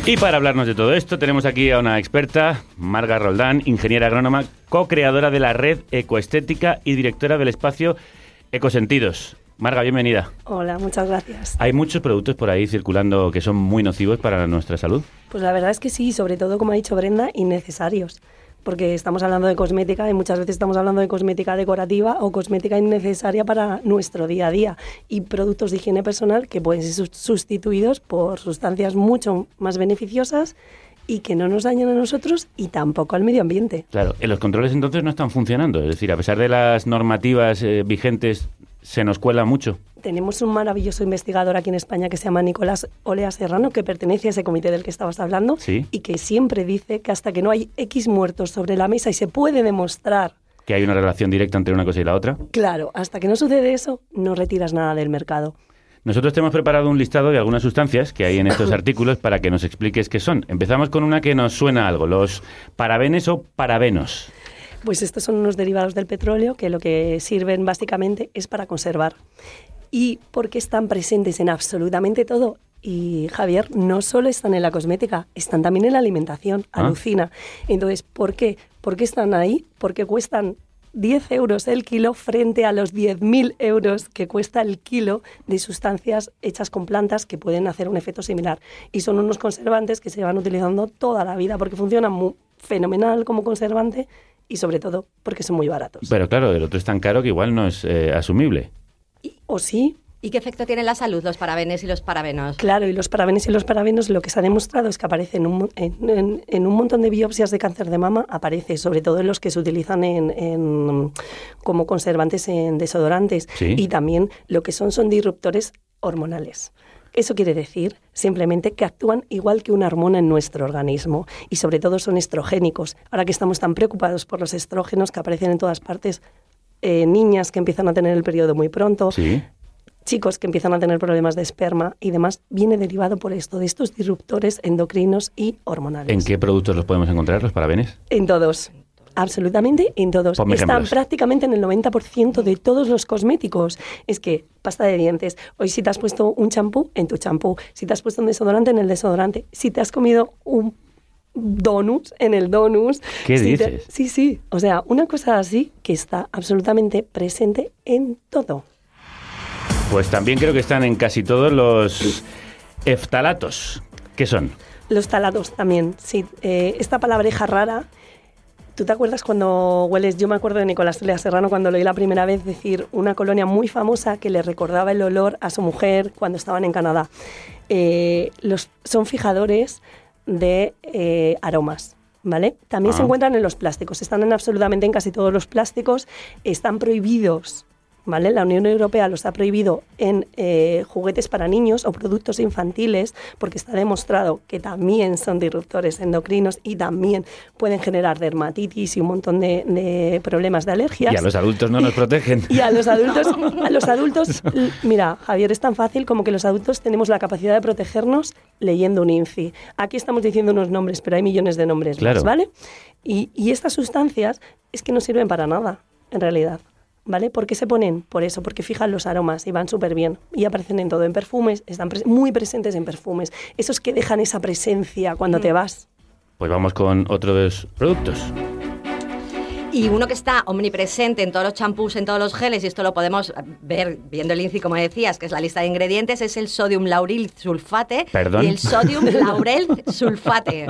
Speaker 2: Y para hablarnos de todo esto tenemos aquí a una experta, Marga Roldán, ingeniera agrónoma, co-creadora de la red Ecoestética y directora del espacio Ecosentidos. Marga, bienvenida.
Speaker 19: Hola, muchas gracias.
Speaker 2: Hay muchos productos por ahí circulando que son muy nocivos para nuestra salud.
Speaker 19: Pues la verdad es que sí, sobre todo, como ha dicho Brenda, innecesarios.
Speaker 20: Porque estamos hablando de cosmética y muchas veces estamos hablando de cosmética decorativa o cosmética innecesaria para nuestro día a día y productos de higiene personal que pueden ser sus- sustituidos por sustancias mucho más beneficiosas y que no nos dañan a nosotros y tampoco al medio ambiente.
Speaker 2: Claro, los controles entonces no están funcionando. Es decir, a pesar de las normativas eh, vigentes, se nos cuela mucho.
Speaker 20: Tenemos un maravilloso investigador aquí en España que se llama Nicolás Olea Serrano, que pertenece a ese comité del que estabas hablando,
Speaker 2: Sí.
Speaker 20: y que siempre dice que hasta que no hay X muertos sobre la mesa y se puede demostrar,
Speaker 2: Que hay una relación directa entre una cosa y la otra.
Speaker 20: claro, hasta que no sucede eso, no retiras nada del mercado.
Speaker 2: Nosotros te hemos preparado un listado de algunas sustancias que hay en estos artículos para que nos expliques qué son. Empezamos con una que nos suena algo, los parabenes o parabenos.
Speaker 20: Pues estos son unos derivados del petróleo que lo que sirven básicamente es para conservar. ¿Y por qué están presentes en absolutamente todo? Y Javier, no solo están en la cosmética, están también en la alimentación.
Speaker 19: Ah.
Speaker 20: Alucina. Entonces, ¿por qué? ¿Por qué están ahí? Porque cuestan 10 euros el kilo frente a los 10.000 euros que cuesta el kilo de sustancias hechas con plantas que pueden hacer un efecto similar. Y son unos conservantes que se van utilizando toda la vida porque funcionan mu- fenomenal como conservante y sobre todo porque son muy baratos.
Speaker 2: Pero claro, el otro es tan caro que igual no es eh, asumible.
Speaker 20: ¿O sí?
Speaker 18: ¿Y qué efecto tienen en la salud los parabenes y los parabenos?
Speaker 20: Claro, y los parabenes y los parabenos lo que se ha demostrado es que aparece en un, en, en- en un montón de biopsias de cáncer de mama, aparece sobre todo en los que se utilizan en, en- como conservantes en desodorantes
Speaker 19: Sí.
Speaker 20: y también lo que son son disruptores hormonales. Eso quiere decir simplemente que actúan igual que una hormona en nuestro organismo y sobre todo son estrogénicos. Ahora que estamos tan preocupados por los estrógenos que aparecen en todas partes, eh, niñas que empiezan a tener el periodo muy pronto,
Speaker 2: Sí.
Speaker 20: chicos que empiezan a tener problemas de esperma y demás, viene derivado por esto, de estos disruptores endocrinos y hormonales.
Speaker 2: ¿En qué productos los podemos encontrar, los parabenes?
Speaker 20: En todos. Absolutamente en todos.
Speaker 2: Ponme
Speaker 20: Están
Speaker 2: ejemplos.
Speaker 20: prácticamente en el 90% de todos los cosméticos. Es que pasta de dientes. Hoy si te has puesto un champú, en tu champú. Si te has puesto un desodorante, en el desodorante. Si te has comido un donus, en el donus.
Speaker 2: ¿Qué
Speaker 20: Si te-
Speaker 2: dices?
Speaker 20: sí, sí. O sea, una cosa así que está absolutamente presente en todo.
Speaker 2: Pues también creo que están en casi todos los eftalatos. ¿Qué son?
Speaker 20: Los talados también, sí. Eh, esta palabreja rara, ¿tú te acuerdas cuando hueles? Yo me acuerdo de Nicolás Lea Serrano cuando lo oí la primera vez decir una colonia muy famosa que le recordaba el olor a su mujer cuando estaban en Canadá. Eh, los, son fijadores de eh, aromas. ¿Vale? También se
Speaker 19: Ah.
Speaker 20: encuentran en los plásticos, están en absolutamente en casi todos los plásticos, están prohibidos ¿Vale? La Unión Europea los ha prohibido en eh, juguetes para niños o productos infantiles porque está demostrado que también son disruptores endocrinos y también pueden generar dermatitis y un montón de, de problemas de alergias.
Speaker 2: Y a los adultos no nos protegen.
Speaker 20: Y a los adultos, a los adultos, mira, Javier, es tan fácil como que los adultos tenemos la capacidad de protegernos leyendo un INCI. Aquí estamos diciendo unos nombres, pero hay millones de nombres
Speaker 2: Claro.
Speaker 20: más, ¿vale? Y, y estas sustancias es que no sirven para nada, en realidad. ¿Vale? ¿Por qué se ponen? Por eso, porque fijan los aromas y van súper bien. Y aparecen en todo, en perfumes, están muy presentes en perfumes. Esos que dejan esa presencia cuando te vas.
Speaker 2: Pues vamos con otros productos.
Speaker 18: Y uno que está omnipresente en todos los champús, en todos los geles, y esto lo podemos ver viendo el INCI, como decías, que es la lista de ingredientes, es el sodium lauril sulfate
Speaker 2: Perdón.
Speaker 18: y el sodium laurel sulfate.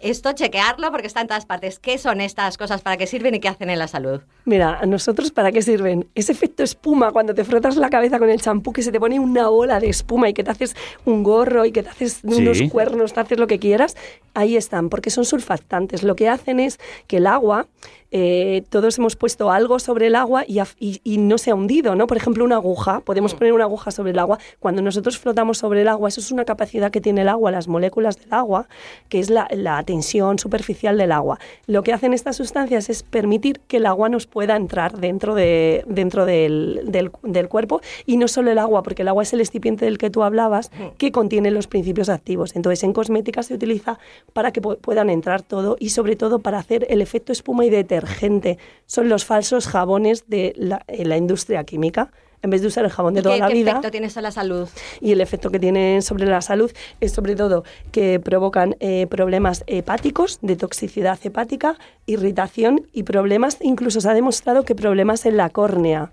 Speaker 18: Esto chequearlo porque está en todas partes. ¿Qué son estas cosas? ¿Para qué sirven y qué hacen en la salud?
Speaker 20: Mira, ¿a nosotros para qué sirven? Ese efecto espuma cuando te frotas la cabeza con el champú que se te pone una bola de espuma y que te haces un gorro y que te haces
Speaker 19: Sí.
Speaker 20: unos cuernos, te haces lo que quieras, ahí están, porque son surfactantes. Lo que hacen es que el agua, eh, todos hemos puesto algo sobre el agua y, y- y no se ha hundido, ¿no? Por ejemplo, una aguja, podemos poner una aguja sobre el agua. Cuando nosotros flotamos sobre el agua, eso es una capacidad que tiene el agua, las moléculas del agua, que es la, la tensión superficial del agua. Lo que hacen estas sustancias es permitir que el agua nos pueda entrar dentro, de, dentro del, del- del cuerpo y no solo el agua, porque el agua es el excipiente del que tú hablabas, que contiene los principios activos. Entonces, en cosmética se utiliza para que pu- puedan entrar todo y sobre todo para hacer el efecto espuma y detergente. Son los falsos jabones de la, en la industria química. En vez de usar el jabón de
Speaker 18: ¿Y
Speaker 20: toda
Speaker 18: ¿Qué,
Speaker 20: la
Speaker 18: qué
Speaker 20: vida.
Speaker 18: efecto tiene en la salud?
Speaker 20: Y el efecto que tienen sobre la salud es sobre todo que provocan eh, problemas hepáticos, de toxicidad hepática, irritación y problemas, incluso se ha demostrado que problemas en la córnea.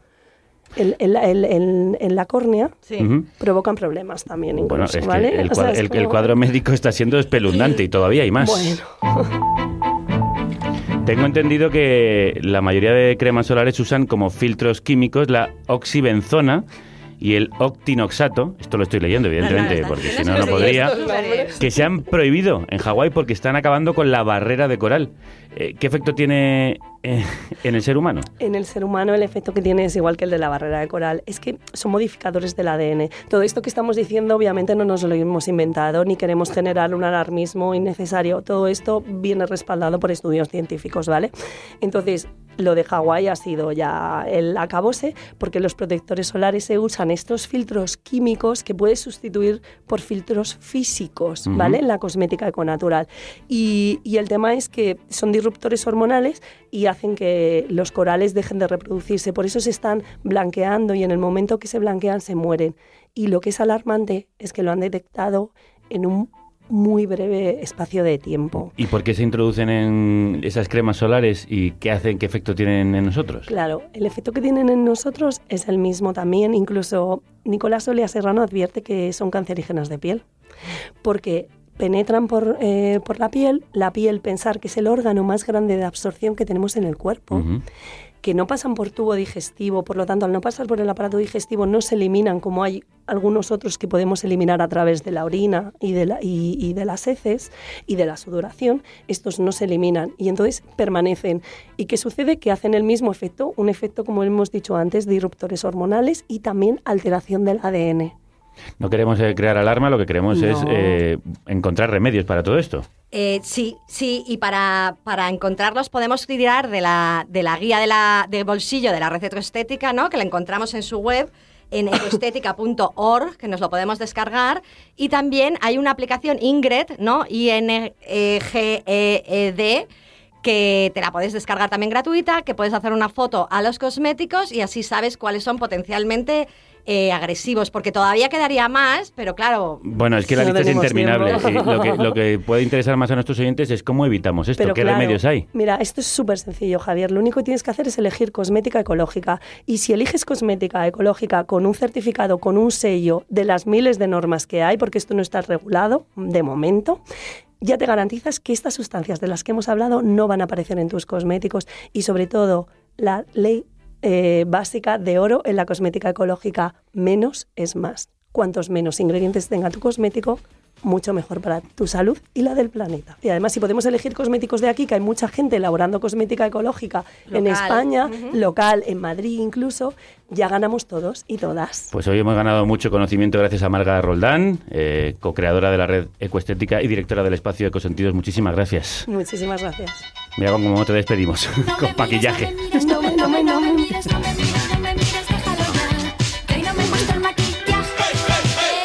Speaker 20: En, en la- en- la córnea
Speaker 2: Ujú.
Speaker 20: provocan problemas también,
Speaker 2: Bueno,
Speaker 20: incluso,
Speaker 2: es que
Speaker 20: ¿vale?
Speaker 2: el,
Speaker 20: O sea, es
Speaker 2: el- el
Speaker 20: como-
Speaker 2: cuadro médico está siendo espeluznante y todavía hay más.
Speaker 20: Bueno.
Speaker 2: Tengo entendido que la mayoría de cremas solares usan como filtros químicos la oxibenzona y el octinoxato, esto lo estoy leyendo evidentemente, porque si no, no podría, que se han prohibido en Hawái porque están acabando con la barrera de coral. Eh, ¿Qué efecto tiene eh, en el ser humano?
Speaker 20: En el ser humano el efecto que tiene es igual que el de la barrera de coral, es que son modificadores del ADN. Todo esto que estamos diciendo obviamente no nos lo hemos inventado ni queremos generar un alarmismo innecesario. Todo esto viene respaldado por estudios científicos, ¿vale? Entonces, lo de Hawái ha sido ya el acabose porque los protectores solares se usan estos filtros químicos que puedes sustituir por filtros físicos. ¿vale? En la cosmética econatural. Y, y el tema es que son disruptores hormonales y hacen que los corales dejen de reproducirse. Por eso se están blanqueando y en el momento que se blanquean se mueren. Y lo que es alarmante es que lo han detectado en un muy breve espacio de tiempo.
Speaker 2: ¿Y por qué se introducen en esas cremas solares y qué hacen, qué efecto tienen en nosotros?
Speaker 20: Claro, el efecto que tienen en nosotros es el mismo también. Incluso Nicolás Olea Serrano advierte que son cancerígenas de piel, porque penetran por, eh, por la piel, la piel pensar que es el órgano más grande de absorción que tenemos en el cuerpo, que no pasan por tubo digestivo, por lo tanto al no pasar por el aparato digestivo no se eliminan como hay algunos otros que podemos eliminar a través de la orina y de, la- y- y de las heces y de la sudoración, estos no se eliminan y entonces permanecen. ¿Y qué sucede? Que hacen el mismo efecto, un efecto como hemos dicho antes, disruptores hormonales y también alteración del ADN.
Speaker 2: No queremos eh, crear alarma, lo que queremos es eh, encontrar remedios para todo esto.
Speaker 18: Eh, sí, sí, y para, para encontrarlos podemos tirar de la, de la guía de la, de bolsillo de la receta estética, ¿no? que la encontramos en su web en ecoestética.org, que nos lo podemos descargar. Y también hay una aplicación Ingrid, ¿no? I-N-G-E-E-D, que te la puedes descargar también gratuita, que puedes hacer una foto a los cosméticos y así sabes cuáles son potencialmente eh, agresivos, porque todavía quedaría más, pero claro...
Speaker 2: Bueno, es que la
Speaker 20: No
Speaker 2: lista es interminable. lo, que, lo que puede interesar más a nuestros oyentes es cómo evitamos esto,
Speaker 20: Pero
Speaker 2: qué
Speaker 20: claro,
Speaker 2: remedios hay.
Speaker 20: Mira, esto es súper sencillo, Javier. Lo único que tienes que hacer es elegir cosmética ecológica. Y si eliges cosmética ecológica con un certificado, con un sello de las miles de normas que hay, porque esto no está regulado de momento, ya te garantizas que estas sustancias de las que hemos hablado no van a aparecer en tus cosméticos. Y sobre todo, la ley eh, básica de oro en la cosmética ecológica, menos es más. Cuantos menos ingredientes tenga tu cosmético, mucho mejor para tu salud y la del planeta. Y además, si podemos elegir cosméticos de aquí, que hay mucha gente elaborando cosmética ecológica en. España, local, en Madrid incluso, ya ganamos todos y todas.
Speaker 2: Pues hoy hemos ganado mucho conocimiento gracias a Marga Roldán, eh, co-creadora de la red Ecoestética y directora del espacio Ecosentidos. Muchísimas gracias.
Speaker 20: Muchísimas gracias.
Speaker 2: Mira cómo te despedimos, con maquillaje.
Speaker 20: No me, no me, no me.
Speaker 21: Que hoy no me gusta el maquillaje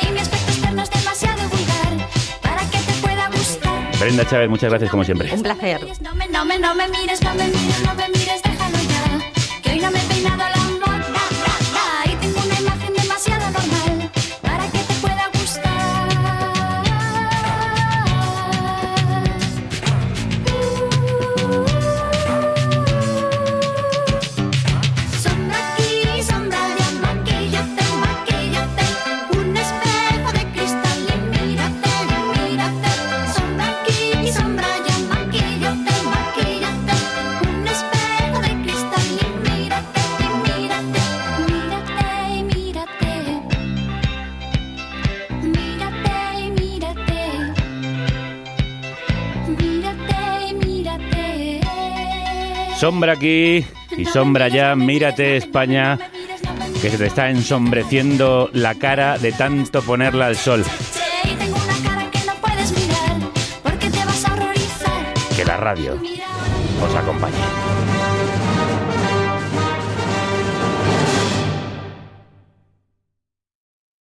Speaker 21: y mi aspecto externo es demasiado vulgar para que te pueda gustar.
Speaker 2: Brenda Chávez, muchas gracias como siempre.
Speaker 18: Un placer.
Speaker 21: No me, no me, no me mires, no me mires, no me mires, déjalo Sombra aquí y sombra allá. Mírate,
Speaker 2: España, que se te está ensombreciendo la cara de tanto ponerla al sol. Que la radio os acompañe.